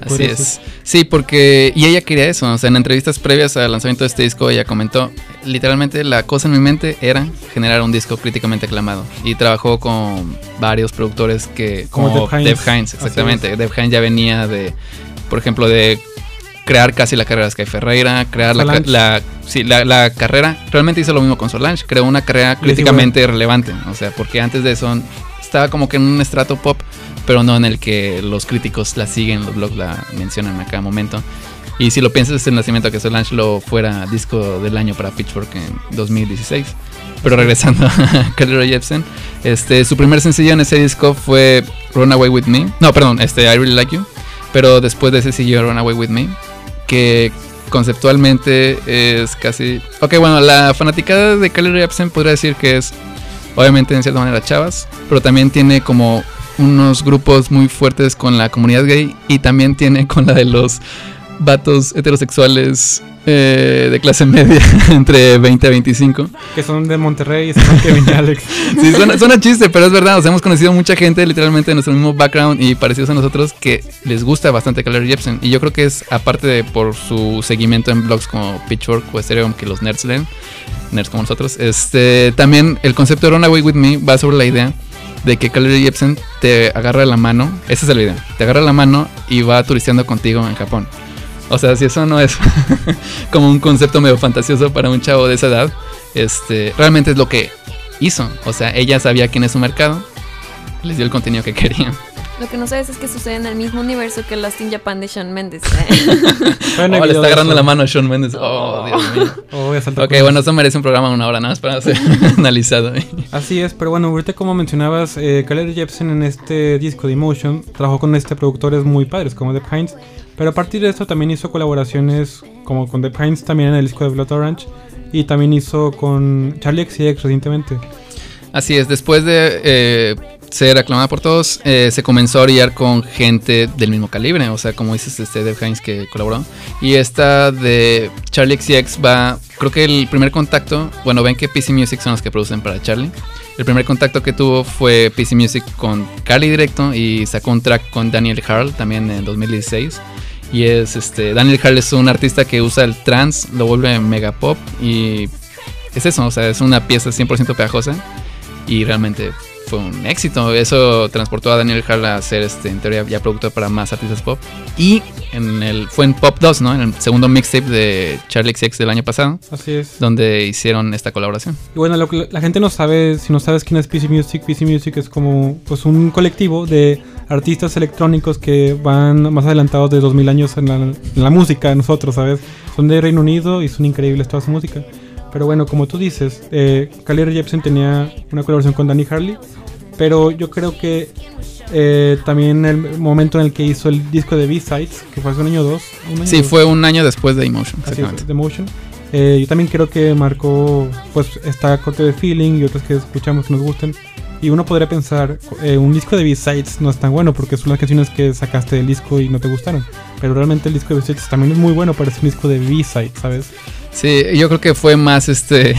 Así es. decir. Sí, porque. Y ella quería eso. O sea, en entrevistas previas al lanzamiento de este disco, ella comentó: literalmente la cosa en mi mente era generar un disco críticamente aclamado. Y trabajó con varios productores que. Como Como, Deb Hines. Hines, exactamente. Deb Hines ya venía de. Por ejemplo, de crear casi la carrera de Sky Ferreira, crear la, la, sí, la, la carrera. Realmente hizo lo mismo con Solange, creó una carrera críticamente relevante. O sea, porque antes de eso estaba como que en un estrato pop, pero no en el que los críticos la siguen, los blogs la mencionan a cada momento. Y si lo piensas, es el nacimiento de que Solange lo fuera disco del año para Pitchfork en 2016. Pero regresando [laughs] a Carly Rae Jepsen, este, su primer sencillo en ese disco fue Run Away With Me. No, perdón, este, I Really Like You. Pero después de ese siguió Run Away With Me, que conceptualmente es casi... Ok, bueno, la fanaticada de Carly Rae Jepsen podría decir que es, obviamente, en cierta manera chavas, pero también tiene como unos grupos muy fuertes con la comunidad gay y también tiene con la de los vatos heterosexuales eh, de clase media [laughs] entre 20 a 25. Que son de Monterrey llaman Kevin y Alex. [laughs] Sí, suena, suena chiste, pero es verdad. O sea, hemos conocido mucha gente literalmente de nuestro mismo background y parecidos a nosotros que les gusta bastante Rae Jepsen. Y yo creo que es aparte de por su seguimiento en blogs como Pitchfork o Ethereum que los nerds leen, nerds como nosotros. Este, también el concepto de Runaway With Me va sobre la idea de que Carly Rae Jepsen te agarra la mano. Esa es la idea. Te agarra la mano y va turisteando contigo en Japón. O sea, si eso no es [laughs] como un concepto medio fantasioso para un chavo de esa edad, este, realmente es lo que hizo. O sea, ella sabía quién es su mercado, les dio el contenido que querían. Lo que no sabes es que sucede en el mismo universo que Lost in Japan de Shawn Mendes. [laughs] Bueno, Oh, le está agarrando la mano a Shawn Mendes. Oh, Dios mío. [laughs] Oh, voy a saltar Ok, bueno, eso merece un programa de una hora nada más para ser [laughs] analizado. Así es, pero bueno, ahorita como mencionabas, eh, Jepsen en este disco de Emotion trabajó con este productores muy padres como Deb Hines, pero a partir de esto también hizo colaboraciones como con Deb Hines también en el disco de Blood Orange y también hizo con Charlie XCX recientemente. Así es, después de eh, ser aclamada por todos, eh, se comenzó a orillar con gente del mismo calibre, o sea, como dices, este Dave Hines que colaboró. Y esta de Charlie XCX va, creo que el primer contacto, bueno, ven que PC Music son los que producen para Charlie. El primer contacto que tuvo fue PC Music con Carly directo y sacó un track con Daniel Harl también en 2016. Y es este, Daniel Harl es un artista que usa el trance, lo vuelve mega pop y es eso, o sea, es una pieza 100% pegajosa y realmente fue un éxito. Eso transportó a Daniel Hall a ser este, en teoría ya productor para más artistas pop. Y en el, fue en Pop 2, ¿no? En el segundo mixtape de Charlie XX del año pasado, Así es. donde hicieron esta colaboración. Y bueno, lo que la gente no sabe, si no sabes quién es PC Music, PC Music es como pues un colectivo de artistas electrónicos que van más adelantados de 2000 años en la, en la música, nosotros, ¿sabes? Son de Reino Unido y son increíbles toda su música. Pero bueno, como tú dices, eh, Rae Jepsen tenía una colaboración con Danny Harley, pero yo creo que eh, también el momento en el que hizo el disco de B-Sides, que fue hace un año o dos. un año Sí, dos. fue un año después de Emotion, exactamente. es, The Motion. Eh, yo también creo que marcó, pues, esta corte de feeling y otras que escuchamos que nos gustan. Y uno podría pensar, eh, un disco de B-Sides no es tan bueno porque son las canciones que sacaste del disco y no te gustaron. Pero realmente el disco de B-Sides también es muy bueno para ser un disco de B-Sides, ¿sabes? Sí, yo creo que fue más este.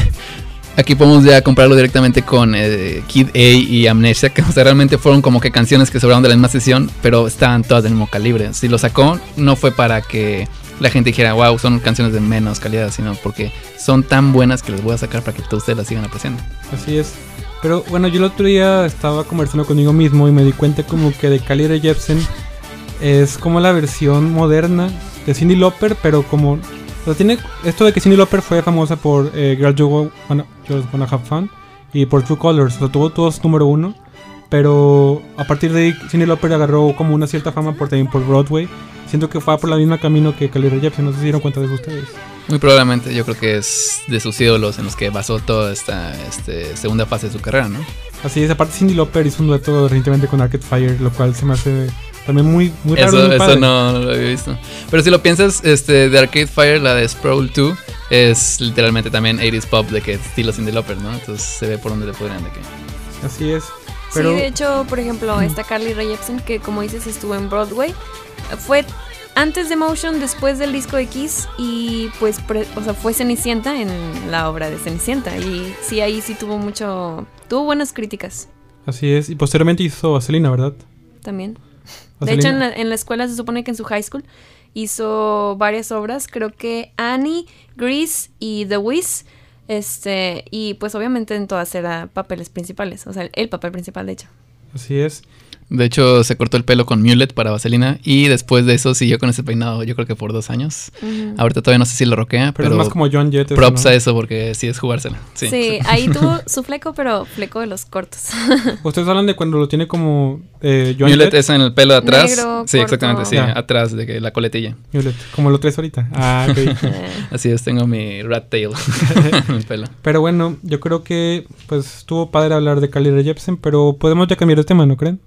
Aquí podemos ya comprarlo directamente con eh, Kid A y Amnesia, que realmente fueron como que canciones que sobraron de la misma sesión, pero estaban todas del mismo calibre. Si lo sacó, no fue para que la gente dijera, wow, son canciones de menos calidad, sino porque son tan buenas que les voy a sacar para que todos ustedes las sigan apreciando. Así es. Pero bueno, yo el otro día estaba conversando conmigo mismo y me di cuenta como que de Carly Rae Jepsen es como la versión moderna de Cindy Lauper, pero como... O sea, tiene esto de que Cindy Lauper fue famosa por eh, Girl You Wanna, Just Wanna Have Fun y por True Colors, o sea, tuvo todos número uno. Pero a partir de ahí, Cindy Lauper agarró como una cierta fama por, también por Broadway. Siento que fue por la misma camino que Carly Rae Jepsen, no sé si se dieron cuenta de eso ustedes. Muy probablemente, yo creo que es de sus ídolos en los que basó toda esta este, segunda fase de su carrera, ¿no? Así es, aparte Cindy Lauper hizo un dueto recientemente con Arcade Fire, lo cual se me hace también muy, muy raro. Eso, muy eso no, no lo había visto. Pero si lo piensas, este, de Arcade Fire, la de Sprawl 2, es literalmente también 80s pop de que estilo Cindy Lauper, ¿no? Entonces se ve por donde le podrían de que. Así es. Pero Sí, de hecho, por ejemplo, esta Carly Rae Jepsen, que como dices estuvo en Broadway, fue antes de Motion, después del disco de Kiss y pues, pre- o sea, fue Cenicienta en la obra de Cenicienta y sí, ahí sí tuvo mucho, tuvo buenas críticas así es. Y posteriormente hizo a Selena, ¿verdad? también. De hecho, en la, en la escuela se supone que en su high school hizo varias obras, creo que Annie, Grease y The Wiz. Este, y pues obviamente en todas eran papeles principales, o sea, el papel principal de hecho. Así es. De hecho, se cortó el pelo con mulet para vaselina y después de eso siguió con ese peinado, yo creo que por dos años. Ahorita todavía no sé si lo roquea, Pero pero, es más como John Jett. eso, props ¿no? a eso porque sí es jugársela. Sí. Sí, ahí tuvo [laughs] su fleco, pero fleco de los cortos. [laughs] Ustedes hablan de cuando lo tiene como eh, John Mulet Jett. es en el pelo de atrás. Negro, sí, corto. exactamente, sí, atrás de que la coletilla. Mulet, como lo traes ahorita. Ah, [laughs] ok. Así es, tengo mi rat tail en el pelo. Pero bueno, yo creo que pues estuvo padre hablar de Carly Rae Jepsen, pero podemos ya cambiar de tema, ¿no creen?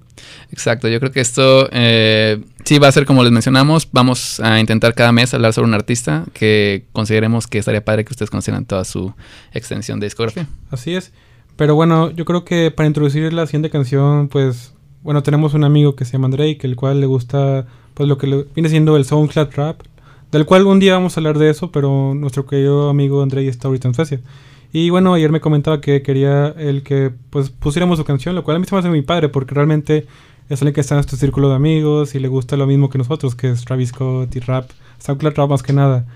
Exacto, yo creo que esto eh, sí va a ser como les mencionamos. Vamos a intentar cada mes hablar sobre un artista que consideremos que estaría padre que ustedes conocieran toda su extensión de discografía. Así es. Pero bueno, yo creo que para introducir la siguiente canción, pues, bueno, tenemos un amigo que se llama Drake, el cual le gusta, pues, lo que viene siendo el SoundCloud Rap, del cual un día vamos a hablar de eso, pero nuestro querido amigo Andrei está ahorita en Suecia. Y bueno, ayer me comentaba que quería el que, pues, pusiéramos su canción, lo cual a mí se me hace muy padre, porque realmente es alguien que está en nuestro círculo de amigos y le gusta lo mismo que nosotros, que es Travis Scott y rap, SoundCloud Rap más que nada.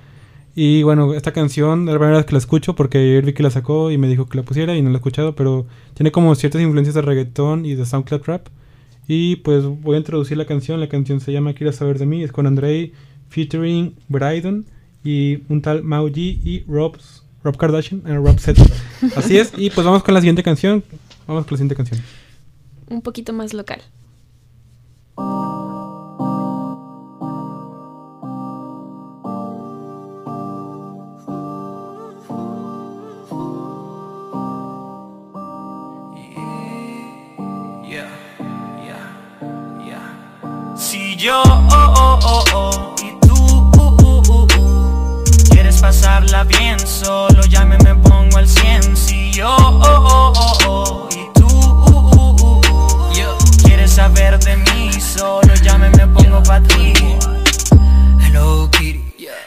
Y bueno, esta canción la primera vez que la escucho porque ayer vi que la sacó y me dijo que la pusiera y no la he escuchado, pero tiene como ciertas influencias de reggaetón y de SoundCloud Rap. Y pues voy a introducir la canción. La canción se llama Quieres saber de mí. Es con Andrei featuring Brydon y un tal G y Rob, Rob Kardashian and Rob Set. Así es. Y pues vamos con la siguiente canción. Vamos con la siguiente canción. un poquito más local. Yeah, yeah, yeah. Si yo pasarla bien, solo llame me pongo al 100. Si yo oh, oh, oh, oh, y tú uh, uh, uh, quieres saber de mí, solo llame me pongo pa' ti. Hello Kitty,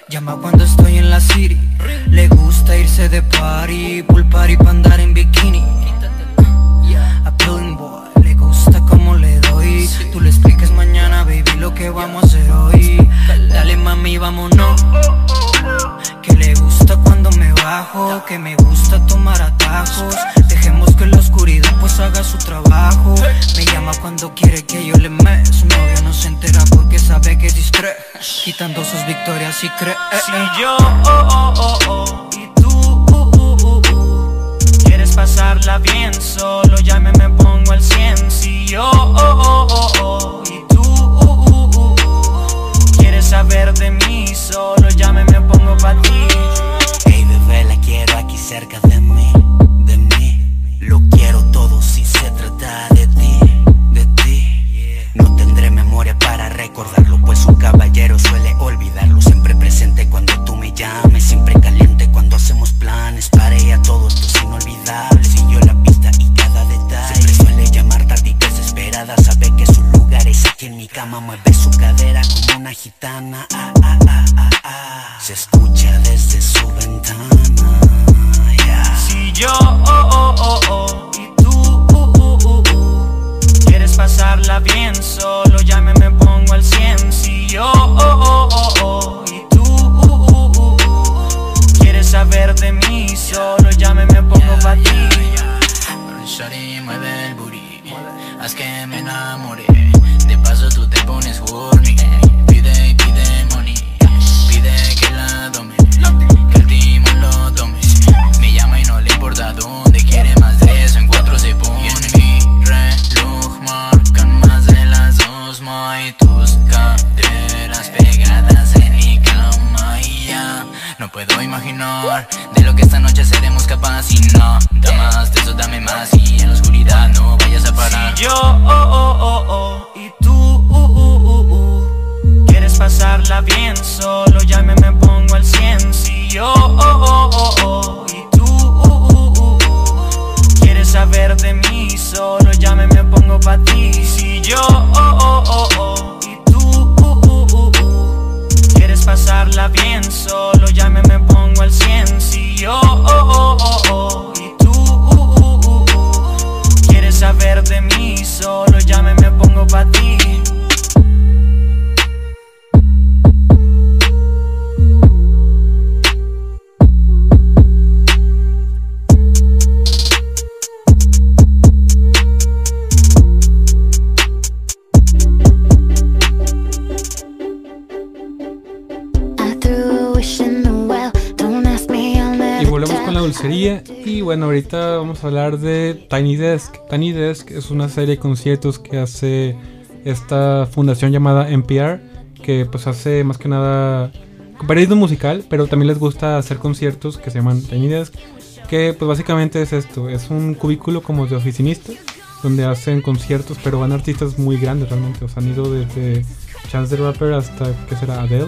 llama cuando estoy en la city. Le gusta irse de party, pool party pa' andar en bikini. A Pilling Boy le gusta como le doy. Tú le explicas mañana, baby, lo que vamos a hacer hoy. Dale mami, vámonos. Cuando me bajo, que me gusta tomar atajos. Dejemos que la oscuridad pues haga su trabajo. Me llama cuando quiere que yo le me. Su novio no se entera porque sabe que es discre. Quitando sus victorias y cree. Si yo, oh, oh, oh, oh, y tú, uh, uh, uh, uh, Quieres pasarla bien, solo llame me pongo al 100 Si yo, oh, oh, oh, oh, y tú, uh, uh, Quieres saber de mí, solo llame me pongo pa' ti bebé, la quiero aquí cerca de mí, de mí. Lo quiero todo si se trata de ti, de ti. No tendré memoria para recordarlo Pues un caballero suele olvidarlo. Siempre presente cuando tú me llames Siempre caliente cuando hacemos planes. Para ella todo esto es inolvidable Siguió la pista y cada detalle. Siempre suele llamar tarde y desesperada Sabe que su lugar es aquí en mi cama Mueve su cadera gitana ah, ah, ah, ah, ah. Se escucha desde su ventana yeah. Si yo, oh, oh, oh, oh Y tú, uh, uh, uh, uh Quieres pasarla bien, solo llame me pongo al 100 Si yo, oh, oh, oh, oh Y tú, uh, uh, Quieres saber de mí, solo llame me pongo pa' ti el booty Haz que me enamore De paso tú te pones horny. Pide y pide money. Pide que la tome. Que el timón lo tome. Me llama y no le importa dónde Quiere más de eso, en cuatro se pone Mi reloj. Marcan más de las dos. Ma, tus caderas no puedo imaginar De lo que esta noche seremos capaces Y nada más, de eso dame más Y en la oscuridad no vayas a parar Si yo, oh, oh, oh, oh, y tú, uh, uh, uh, uh, quieres pasarla bien, solo llame me pongo al 100. Si yo, oh, oh, oh, oh, y tú, uh, uh, uh, uh, quieres saber de mí, solo llame me pongo pa' ti. Si yo, oh, oh, oh, oh, pasarla bien, solo llame me pongo al 100. Si yo, oh, oh, oh, oh, y tú, uh, uh, uh, uh, Quieres saber de mí, solo llame me pongo pa' ti. Dulcería. Y bueno, ahorita vamos a hablar de Tiny Desk. Tiny Desk es una serie de conciertos que hace esta fundación llamada NPR, que pues hace más que nada periodismo musical, pero también les gusta hacer conciertos que se llaman Tiny Desk, que pues básicamente es esto, es un cubículo como de oficinista, donde hacen conciertos, pero van artistas muy grandes realmente, o han ido desde Chance the Rapper hasta, ¿qué será? Adele.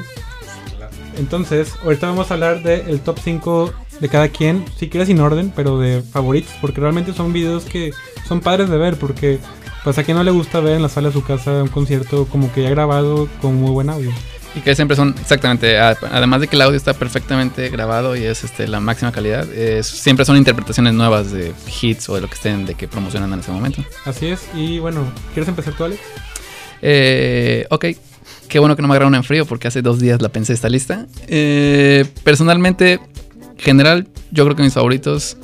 Entonces, ahorita vamos a hablar del top 5 de cada quien, si quieres sin orden, pero de favoritos, porque realmente son videos que son padres de ver, porque pues a quien no le gusta ver en la sala de su casa un concierto como que ya grabado con muy buen audio. Y que siempre son, exactamente, además de que el audio está perfectamente grabado y es este, la máxima calidad, es- siempre son interpretaciones nuevas de hits o de lo que estén, de que promocionan en ese momento. Así es, y bueno, ¿quieres empezar tú, Alex? Eh, ok, qué bueno que no me agarraron en frío porque hace dos días la pensé esta lista. Eh, personalmente, general, yo creo que mis favoritos.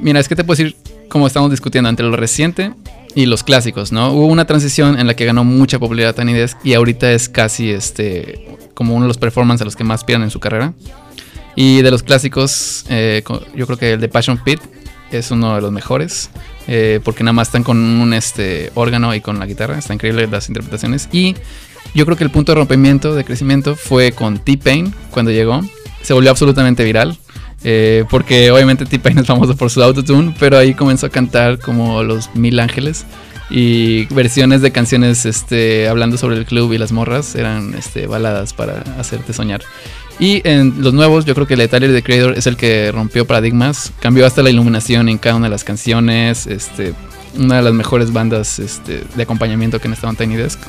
Mira, es que te puedo decir, como estamos discutiendo, entre lo reciente y los clásicos, ¿no? Hubo una transición en la que ganó mucha popularidad Tiny Desk y ahorita es casi este como uno de los performances a los que más aspiran en su carrera. Y de los clásicos, eh, yo creo que el de Passion Pit es uno de los mejores. eh, porque nada más están con un este, órgano y con la guitarra. Está increíble las interpretaciones. Y yo creo que el punto de rompimiento, de crecimiento, fue con T-Pain cuando llegó. Se volvió absolutamente viral. eh, porque obviamente T-Pain es famoso por su autotune, pero ahí comenzó a cantar como los Mil Ángeles y versiones de canciones este, hablando sobre el club y las morras eran este, baladas para hacerte soñar. Y en los nuevos, yo creo que el de Tyler the Creator es el que rompió paradigmas, cambió hasta la iluminación en cada una de las canciones, este, una de las mejores bandas este, de acompañamiento que han estado en Tiny Desk.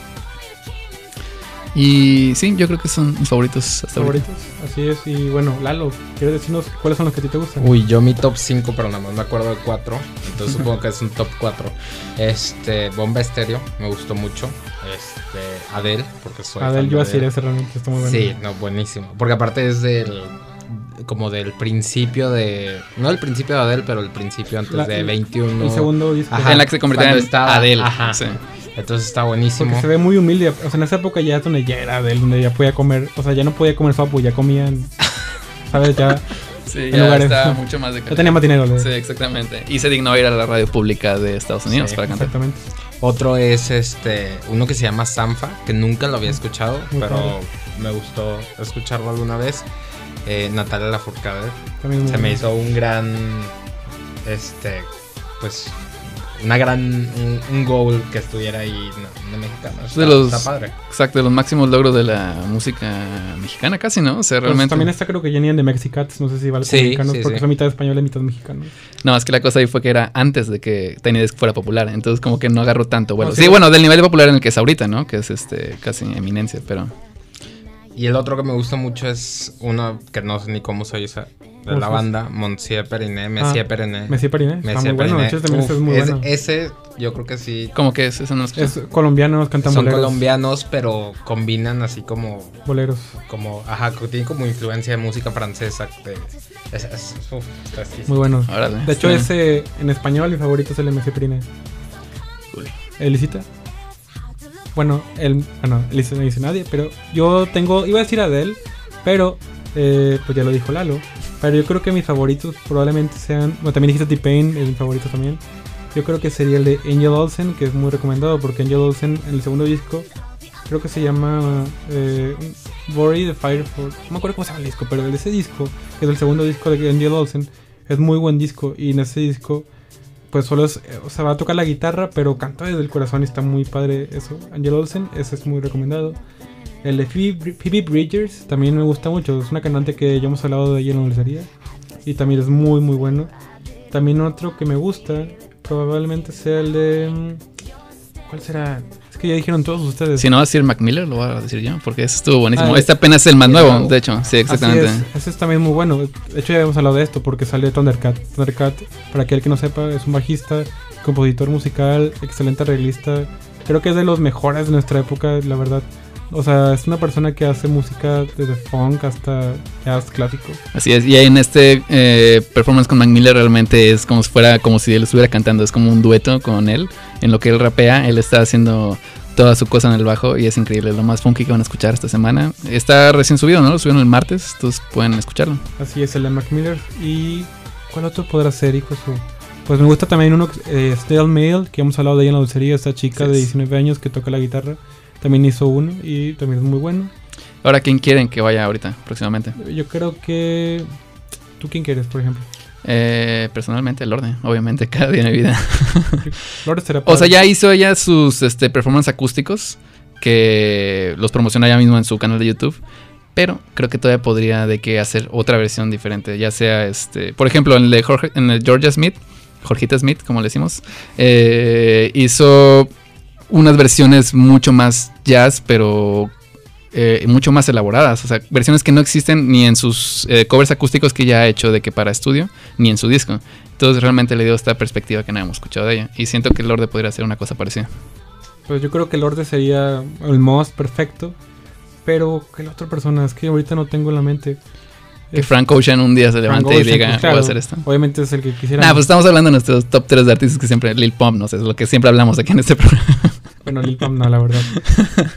Y sí, yo creo que son mis favoritos hasta ahorita. favoritos. Así es, y bueno, Lalo, ¿quieres decirnos cuáles son los que a ti te gustan? Uy, yo mi top 5, pero nada más me acuerdo de 4. Entonces [laughs] supongo que es un top 4. Este, Bomba Estéreo, me gustó mucho. Este, Adele, porque soy. Adele, fan yo de iba a decir Adele. ese realmente, está muy bueno. Sí, no, buenísimo. Porque aparte es del. Como del principio de. No del principio de Adele, pero el principio antes La- de el- 21. el segundo disco. En la que se convirtió en Adele, Ajá. sí. Entonces está buenísimo. Porque se ve muy humilde. O sea, en esa época ya es donde ya era Adele, donde ya podía comer. O sea, ya no podía comer papo, ya comían. [laughs] ¿Sabes? Ya. Sí, en ya lugares- está mucho más de Ya tenía más dinero. ¿no? Sí, exactamente. Y se dignó ir a la radio pública de Estados Unidos Sí, para cantar. Exactamente. Otro es este. Uno que se llama Sanfa, que nunca lo había escuchado, Muy pero padre. me gustó escucharlo alguna vez. Eh, Natalia Lafourcade. También Se me hizo un gran. Este. Pues. Una gran. Un, un goal que estuviera ahí de mexicano. Es Está, de los, está padre. Exacto, de los máximos logros de la música mexicana, casi, ¿no? O sea, Pues realmente. también está creo que Jenny and the Mexicats, no sé si vale Sí, mexicanos, sí, porque sí. son mitad españoles y mitad mexicanos. No, es que la cosa ahí fue que era antes de que Tiny Desk fuera popular. Entonces, como que no agarró tanto. Bueno, No, sí, sí. bueno, del nivel de popular en el que es ahorita, ¿no? Que es este casi eminencia, pero. Y el otro que me gusta mucho es uno que no sé ni cómo se dice. De ¿Cómo la banda, Monsieur Periné, Messier Periné. Messier Periné, está Messier bueno, de Periné. hecho, también ese es muy Uf, bueno. Ese, yo creo que sí. ¿Cómo que es? Eso no escuché. Es colombianos, cantan Son boleros. colombianos, pero combinan así como. Boleros. como ajá, que tienen como influencia de música francesa. de- es, es- uf. Muy bueno. Órale, De hecho, ese en español mi favorito es el MC Periné. Cool. ¿Elisita? Bueno, él, bueno, Elisa no dice nadie, pero yo tengo, iba a decir Adele, pero eh, pues ya lo dijo Lalo. Pero yo creo que mis favoritos probablemente sean, bueno, también dijiste T-Pain, es mi favorito también. Yo creo que sería el de Angel Olsen, que es muy recomendado porque Angel Olsen en el segundo disco, creo que se llama eh, Worry the Fire for, no me acuerdo cómo se llama el disco, pero de ese disco, que es el segundo disco de Angel Olsen, es muy buen disco y en ese disco pues solo es, eh, o sea, va a tocar la guitarra, pero canta desde el corazón y está muy padre eso. Angel Olsen, ese es muy recomendado. El de Phoebe, Phoebe Bridgers también me gusta mucho, es una cantante que ya hemos hablado de ella en la universidad y también es muy muy bueno. También otro que me gusta, probablemente sea el de... mm, ¿Cuál será? Es que ya dijeron todos ustedes. Si no va a decir Mac Miller, lo voy a decir yo, porque ese estuvo buenísimo. Ah, este apenas es el más nuevo, nuevo. de hecho. Sí, Así exactamente. es, ese es también muy bueno. De hecho, ya hemos hablado de esto porque sale Thundercat. Thundercat, para aquel que no sepa, es un bajista, compositor musical, excelente arreglista. Creo que es de los mejores de nuestra época, la verdad. O sea, es una persona que hace música desde funk hasta jazz clásico. Así es, y en este eh, performance con Mac Miller realmente es como si fuera como si él estuviera cantando, es como un dueto con él. En lo que él rapea, él está haciendo toda su cosa en el bajo y es increíble, lo más funky que van a escuchar esta semana. Está recién subido, ¿no? Lo subieron el martes, entonces pueden escucharlo. Así es, el de Mac Miller. Y ¿Cuál otro podrá ser, hijo su? Pues me gusta también uno, eh, Stale Mail, que hemos hablado de ella en la dulcería, esta chica Sí, de es. 19 años que toca la guitarra. También hizo uno y también es muy bueno. Ahora, ¿quién quieren que vaya ahorita, próximamente? Yo creo que... ¿Tú quién quieres, por ejemplo? Eh, personalmente, Lorde, obviamente, [laughs] cada día de mi vida. Lorde será O sea, padre. ya hizo ella sus este, performance acústicos, que los promociona ya mismo en su canal de YouTube. Pero creo que todavía podría de que hacer otra versión diferente, ya sea este, por ejemplo, en el de Jorge, en el Georgia Smith, Jorgita Smith, como le decimos, eh, hizo unas versiones mucho más jazz, pero eh, mucho más elaboradas, o sea, versiones que no existen ni en sus eh, covers acústicos que ya ha hecho de que para estudio, ni en su disco. Entonces realmente le dio esta perspectiva que no habíamos escuchado de ella. Y siento que Lorde podría hacer una cosa parecida. Pues yo creo que Lorde sería el most perfecto. Pero que la otra persona, es que ahorita no tengo en la mente. Que Frank Ocean un día se Frank levante y Ocean, diga, pues, voy a claro, hacer esto. Obviamente es el que quisiera. Nah, pues estamos hablando de nuestros top 3 de artistas que siempre, Lil Pump, no sé, es lo que siempre hablamos aquí en este programa. [laughs] Bueno, Lil Pump no, la verdad.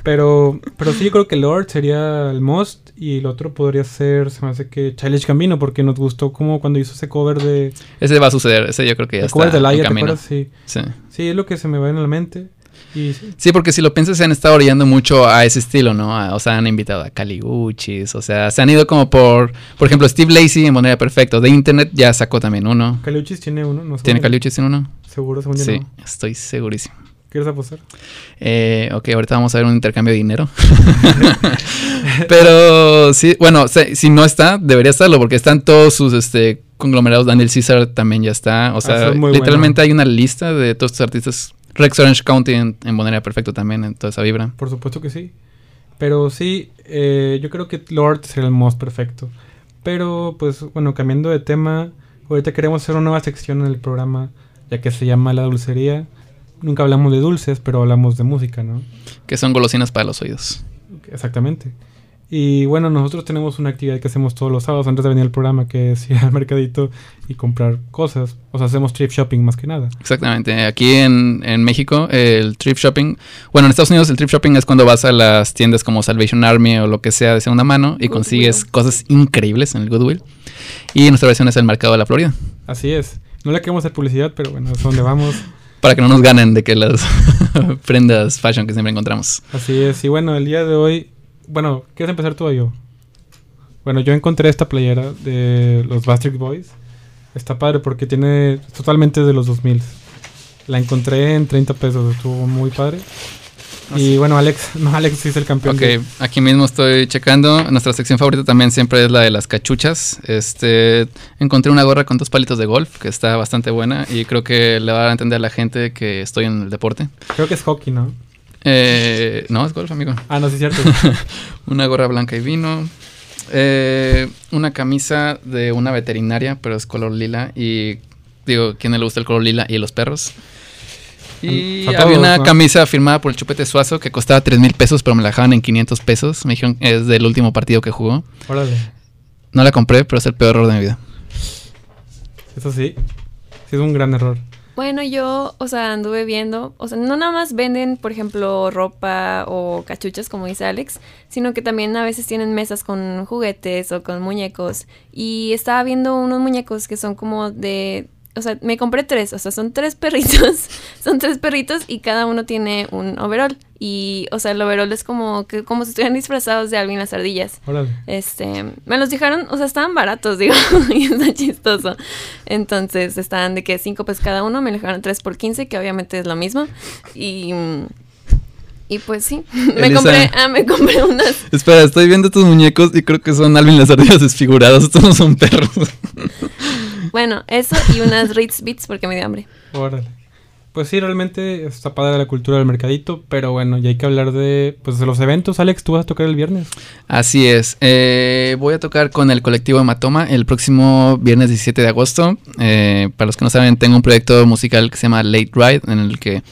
Pero, pero sí, yo creo que Lord sería el most. Y el otro podría ser, se me hace que Childish Gambino, porque nos gustó como cuando hizo ese cover de. Ese va a suceder, ese yo creo que ya el está cover de Laia, ¿te acuerdas? Sí. Sí. Sí, es lo que se me va en la mente. Y sí. Sí, porque si lo piensas, se han estado orillando mucho a ese estilo, ¿no? A- o sea, han invitado a Caliguchis, o sea, se han ido como por, por ejemplo, Steve Lacey en manera perfecto. De Internet ya sacó también uno. Caliuchis tiene uno, no sé. ¿Tiene Caliuchis en uno? Seguro, según yo Sí, no. estoy segurísimo. ¿Quieres apostar? Eh, ok, ahorita vamos a ver un intercambio de dinero. [laughs] [laughs] Pero sí, bueno, si no está, debería estarlo, porque están todos sus este, conglomerados. Daniel César también ya está. O Ah, sea, es literalmente hay una lista de todos estos artistas. Rex Orange County en, en Bonera Perfecto también, en toda esa vibra. Por supuesto que sí. Pero sí, eh, yo creo que Lord sería el most perfecto. Pero, pues, bueno, cambiando de tema, ahorita queremos hacer una nueva sección en el programa, ya que se llama La Dulcería. Nunca hablamos de dulces, pero hablamos de música, ¿no? Que son golosinas para los oídos. Exactamente. Y bueno, nosotros tenemos una actividad que hacemos todos los sábados antes de venir al programa, que es ir al [laughs] mercadito y comprar cosas. O sea, hacemos thrift shopping más que nada. Exactamente. Aquí en, en México, el thrift shopping. Bueno, en Estados Unidos, el thrift shopping es cuando vas a las tiendas como Salvation Army o lo que sea de segunda mano y consigues cosas increíbles en el Goodwill. Y nuestra versión es el mercado de la Florida. Así es. No le queremos hacer publicidad, pero bueno, es donde vamos. [laughs] Para que no nos ganen de que las [laughs] prendas fashion que siempre encontramos. Así es, y bueno, el día de hoy, bueno, ¿quieres empezar tú o yo? Bueno, yo encontré esta playera de los Bastric Boys. Está padre porque tiene totalmente de los 2000. La encontré en 30 pesos, estuvo muy padre. Y bueno, Alex, [laughs] no, Alex sí es el campeón. Ok, de- aquí mismo estoy checando. Nuestra sección favorita también siempre es la de las cachuchas. Este, encontré una gorra con dos palitos de golf que está bastante buena y creo que le va a entender a la gente que estoy en el deporte. Creo que es hockey, ¿no? Eh, no, es golf, amigo. Ah, no, sí es cierto. [laughs] una gorra blanca y vino. Eh, una camisa de una veterinaria, pero es color lila. Y digo, ¿quién le gusta el color lila y los perros? Y A había todos, una ¿no? camisa firmada por el Chupete Suazo que costaba 3 mil pesos, pero me la dejaban en 500 pesos. Me dijeron, es del último partido que jugó. Órale, No la compré, pero es el peor error de mi vida. eso sí. Sí es un gran error. Bueno, yo, o sea, anduve viendo, o sea, no nada más venden, por ejemplo, ropa o cachuchas, como dice Alex, sino que también a veces tienen mesas con juguetes o con muñecos. Y estaba viendo unos muñecos que son como de, o sea, me compré tres, o sea, son tres perritos, [laughs] son tres perritos y cada uno tiene un overall. Y, o sea, el overall es como que como si estuvieran disfrazados de Alvin las ardillas. Órale. Este, me los dejaron, o sea, estaban baratos, [laughs] digo, y está chistoso. Entonces, estaban de que 5 pesos cada uno, me dejaron 3 por 15, que obviamente es lo mismo. Y, y pues sí, [laughs] me Elisa. compré, ah, me compré unas, Espera, estoy viendo estos muñecos y creo que son Alvin las ardillas desfiguradas. Estos no son perros. Bueno, eso y unas Ritz Beats porque me dio hambre. Órale. Pues sí, realmente está padre la cultura del mercadito, pero bueno, ya hay que hablar de, pues, de los eventos. Alex, tú vas a tocar el viernes. Así es. Eh, voy a tocar con el colectivo Hematoma el próximo viernes 17 de agosto. Eh, para los que no saben, tengo un proyecto musical que se llama Late Ride, en el que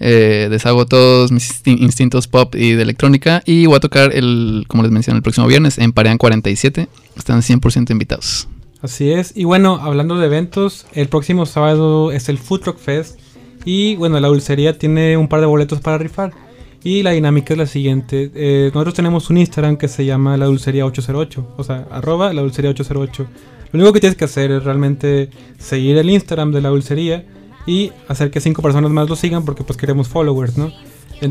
eh, deshago todos mis insti- instintos pop y de electrónica. Y voy a tocar, el, como les mencioné, el próximo viernes en Parean 47. Están 100% invitados. Así es. Y bueno, hablando de eventos, el próximo sábado es el Food Truck Fest. Y bueno, la dulcería tiene un par de boletos para rifar. Y la dinámica es la siguiente. Eh, nosotros tenemos un Instagram que se llama la dulcería 808. O sea, arroba la dulcería 808. Lo único que tienes que hacer es realmente seguir el Instagram de la dulcería y hacer que cinco personas más lo sigan porque pues queremos followers, ¿no?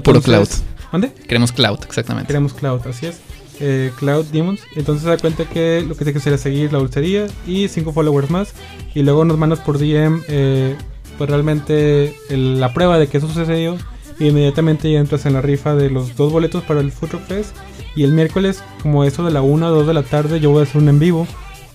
Puro cloud. ¿Dónde? Queremos cloud, exactamente. Queremos cloud, así es. Eh, cloud Demons. Entonces se da cuenta que lo que tienes que hacer es seguir la dulcería y cinco followers más. Y luego nos mandas por DM eh, pues realmente el- la prueba de que eso sucedió. Y inmediatamente ya entras en la rifa de los dos boletos para el Truck Fest. Y el miércoles, como eso de la 1 o 2 de la tarde, yo voy a hacer un en vivo.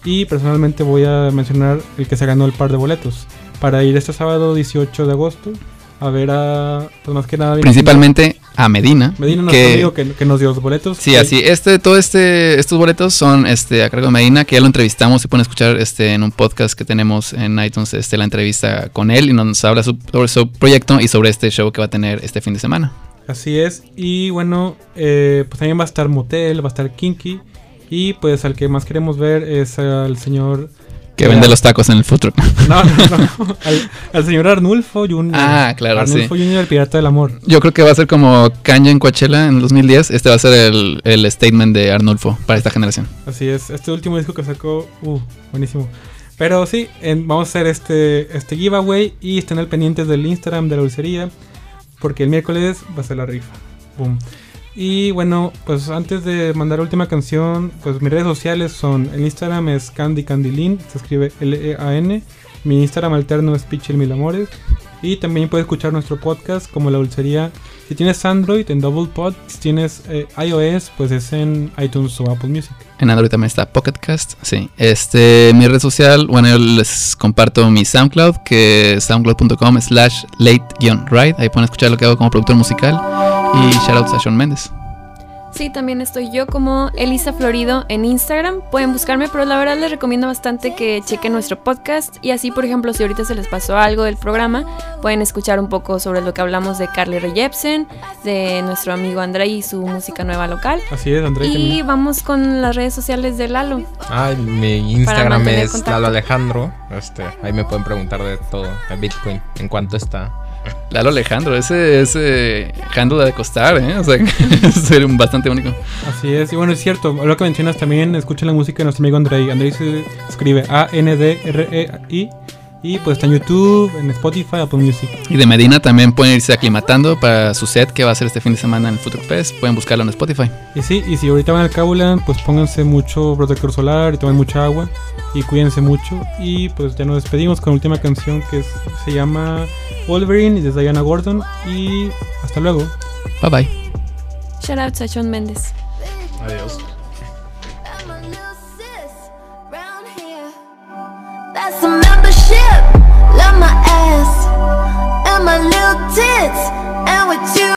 Y personalmente voy a mencionar el que se ganó el par de boletos. Para ir este sábado 18 de agosto a ver a. Pues más que nada. Principalmente a Medina. Medina, nuestro que- amigo que, que nos dio los boletos. Sí, así. Este, todo este, estos boletos son este a cargo de Medina, que ya lo entrevistamos y pueden escuchar este en un podcast que tenemos en iTunes, este, la entrevista con él y nos habla su- sobre su proyecto y sobre este show que va a tener este fin de semana. Así es. Y bueno, eh, pues también va a estar Motel, va a estar Kinky. Y pues al que más queremos ver es al señor. Que vende los tacos en el food truck. [laughs] No, no, no. [laughs] Al, al señor Arnulfo Jr. Ah, claro, Arnulfo sí. Jr., el pirata del amor. Yo creo que va a ser como Kanye en Coachella en el 2010. Este va a ser el, el statement de Arnulfo para esta generación. Así es. Este último disco que sacó, uh, buenísimo. Pero sí, en- vamos a hacer este, este giveaway y estén al pendientes del Instagram de la dulcería. Porque el miércoles va a ser la rifa. Boom. Y bueno, pues antes de mandar la última canción, pues mis redes sociales son, el Instagram es Candy Candylin, se escribe L-E-A-N, mi Instagram alterno es Pichel Mil Amores, y también puedes escuchar nuestro podcast como La Dulcería. Si tienes Android en Double Pod, si tienes eh, iOS, pues es en iTunes o Apple Music. En Android también está Pocket Cast, sí. Este, mi red social, bueno, yo les comparto mi SoundCloud, que es soundcloud.com slash late-ride. Ahí pueden escuchar lo que hago como productor musical. Y shoutouts a Sean Méndez. Sí, también estoy yo como Elisa Florido en Instagram. Pueden buscarme, pero la verdad les recomiendo bastante que chequen nuestro podcast. Y así, por ejemplo, si ahorita se les pasó algo del programa, pueden escuchar un poco sobre lo que hablamos de Carly Rae Jepsen, de nuestro amigo André y su música nueva local. Así es, André. Y también. vamos con las redes sociales de Lalo. Ay, mi Instagram es contacto. Lalo Alejandro. Este, ahí me pueden preguntar de todo, de Bitcoin, en cuánto está. Lalo Alejandro, ese, ese handle ha de costar, ¿eh? O sea, [laughs] es bastante único. Así es, y bueno, es cierto, lo que mencionas también, escuchen la música de nuestro amigo Andrei. Andrei se escribe A-N-D-R-E-I y pues está en YouTube, en Spotify, Apple Music. Y de Medina también pueden irse aclimatando para su set que va a ser este fin de semana en el Future Fest. Pueden buscarlo en Spotify. Y sí, y si ahorita van al Cabulan, pues pónganse mucho protector solar y tomen mucha agua y cuídense mucho. Y pues ya nos despedimos con la última canción que es- se llama Wolverine y de Diana Gordon. Y hasta luego. Bye bye. Shout out a Sean Méndez. Adiós. That's my little tits. And with you,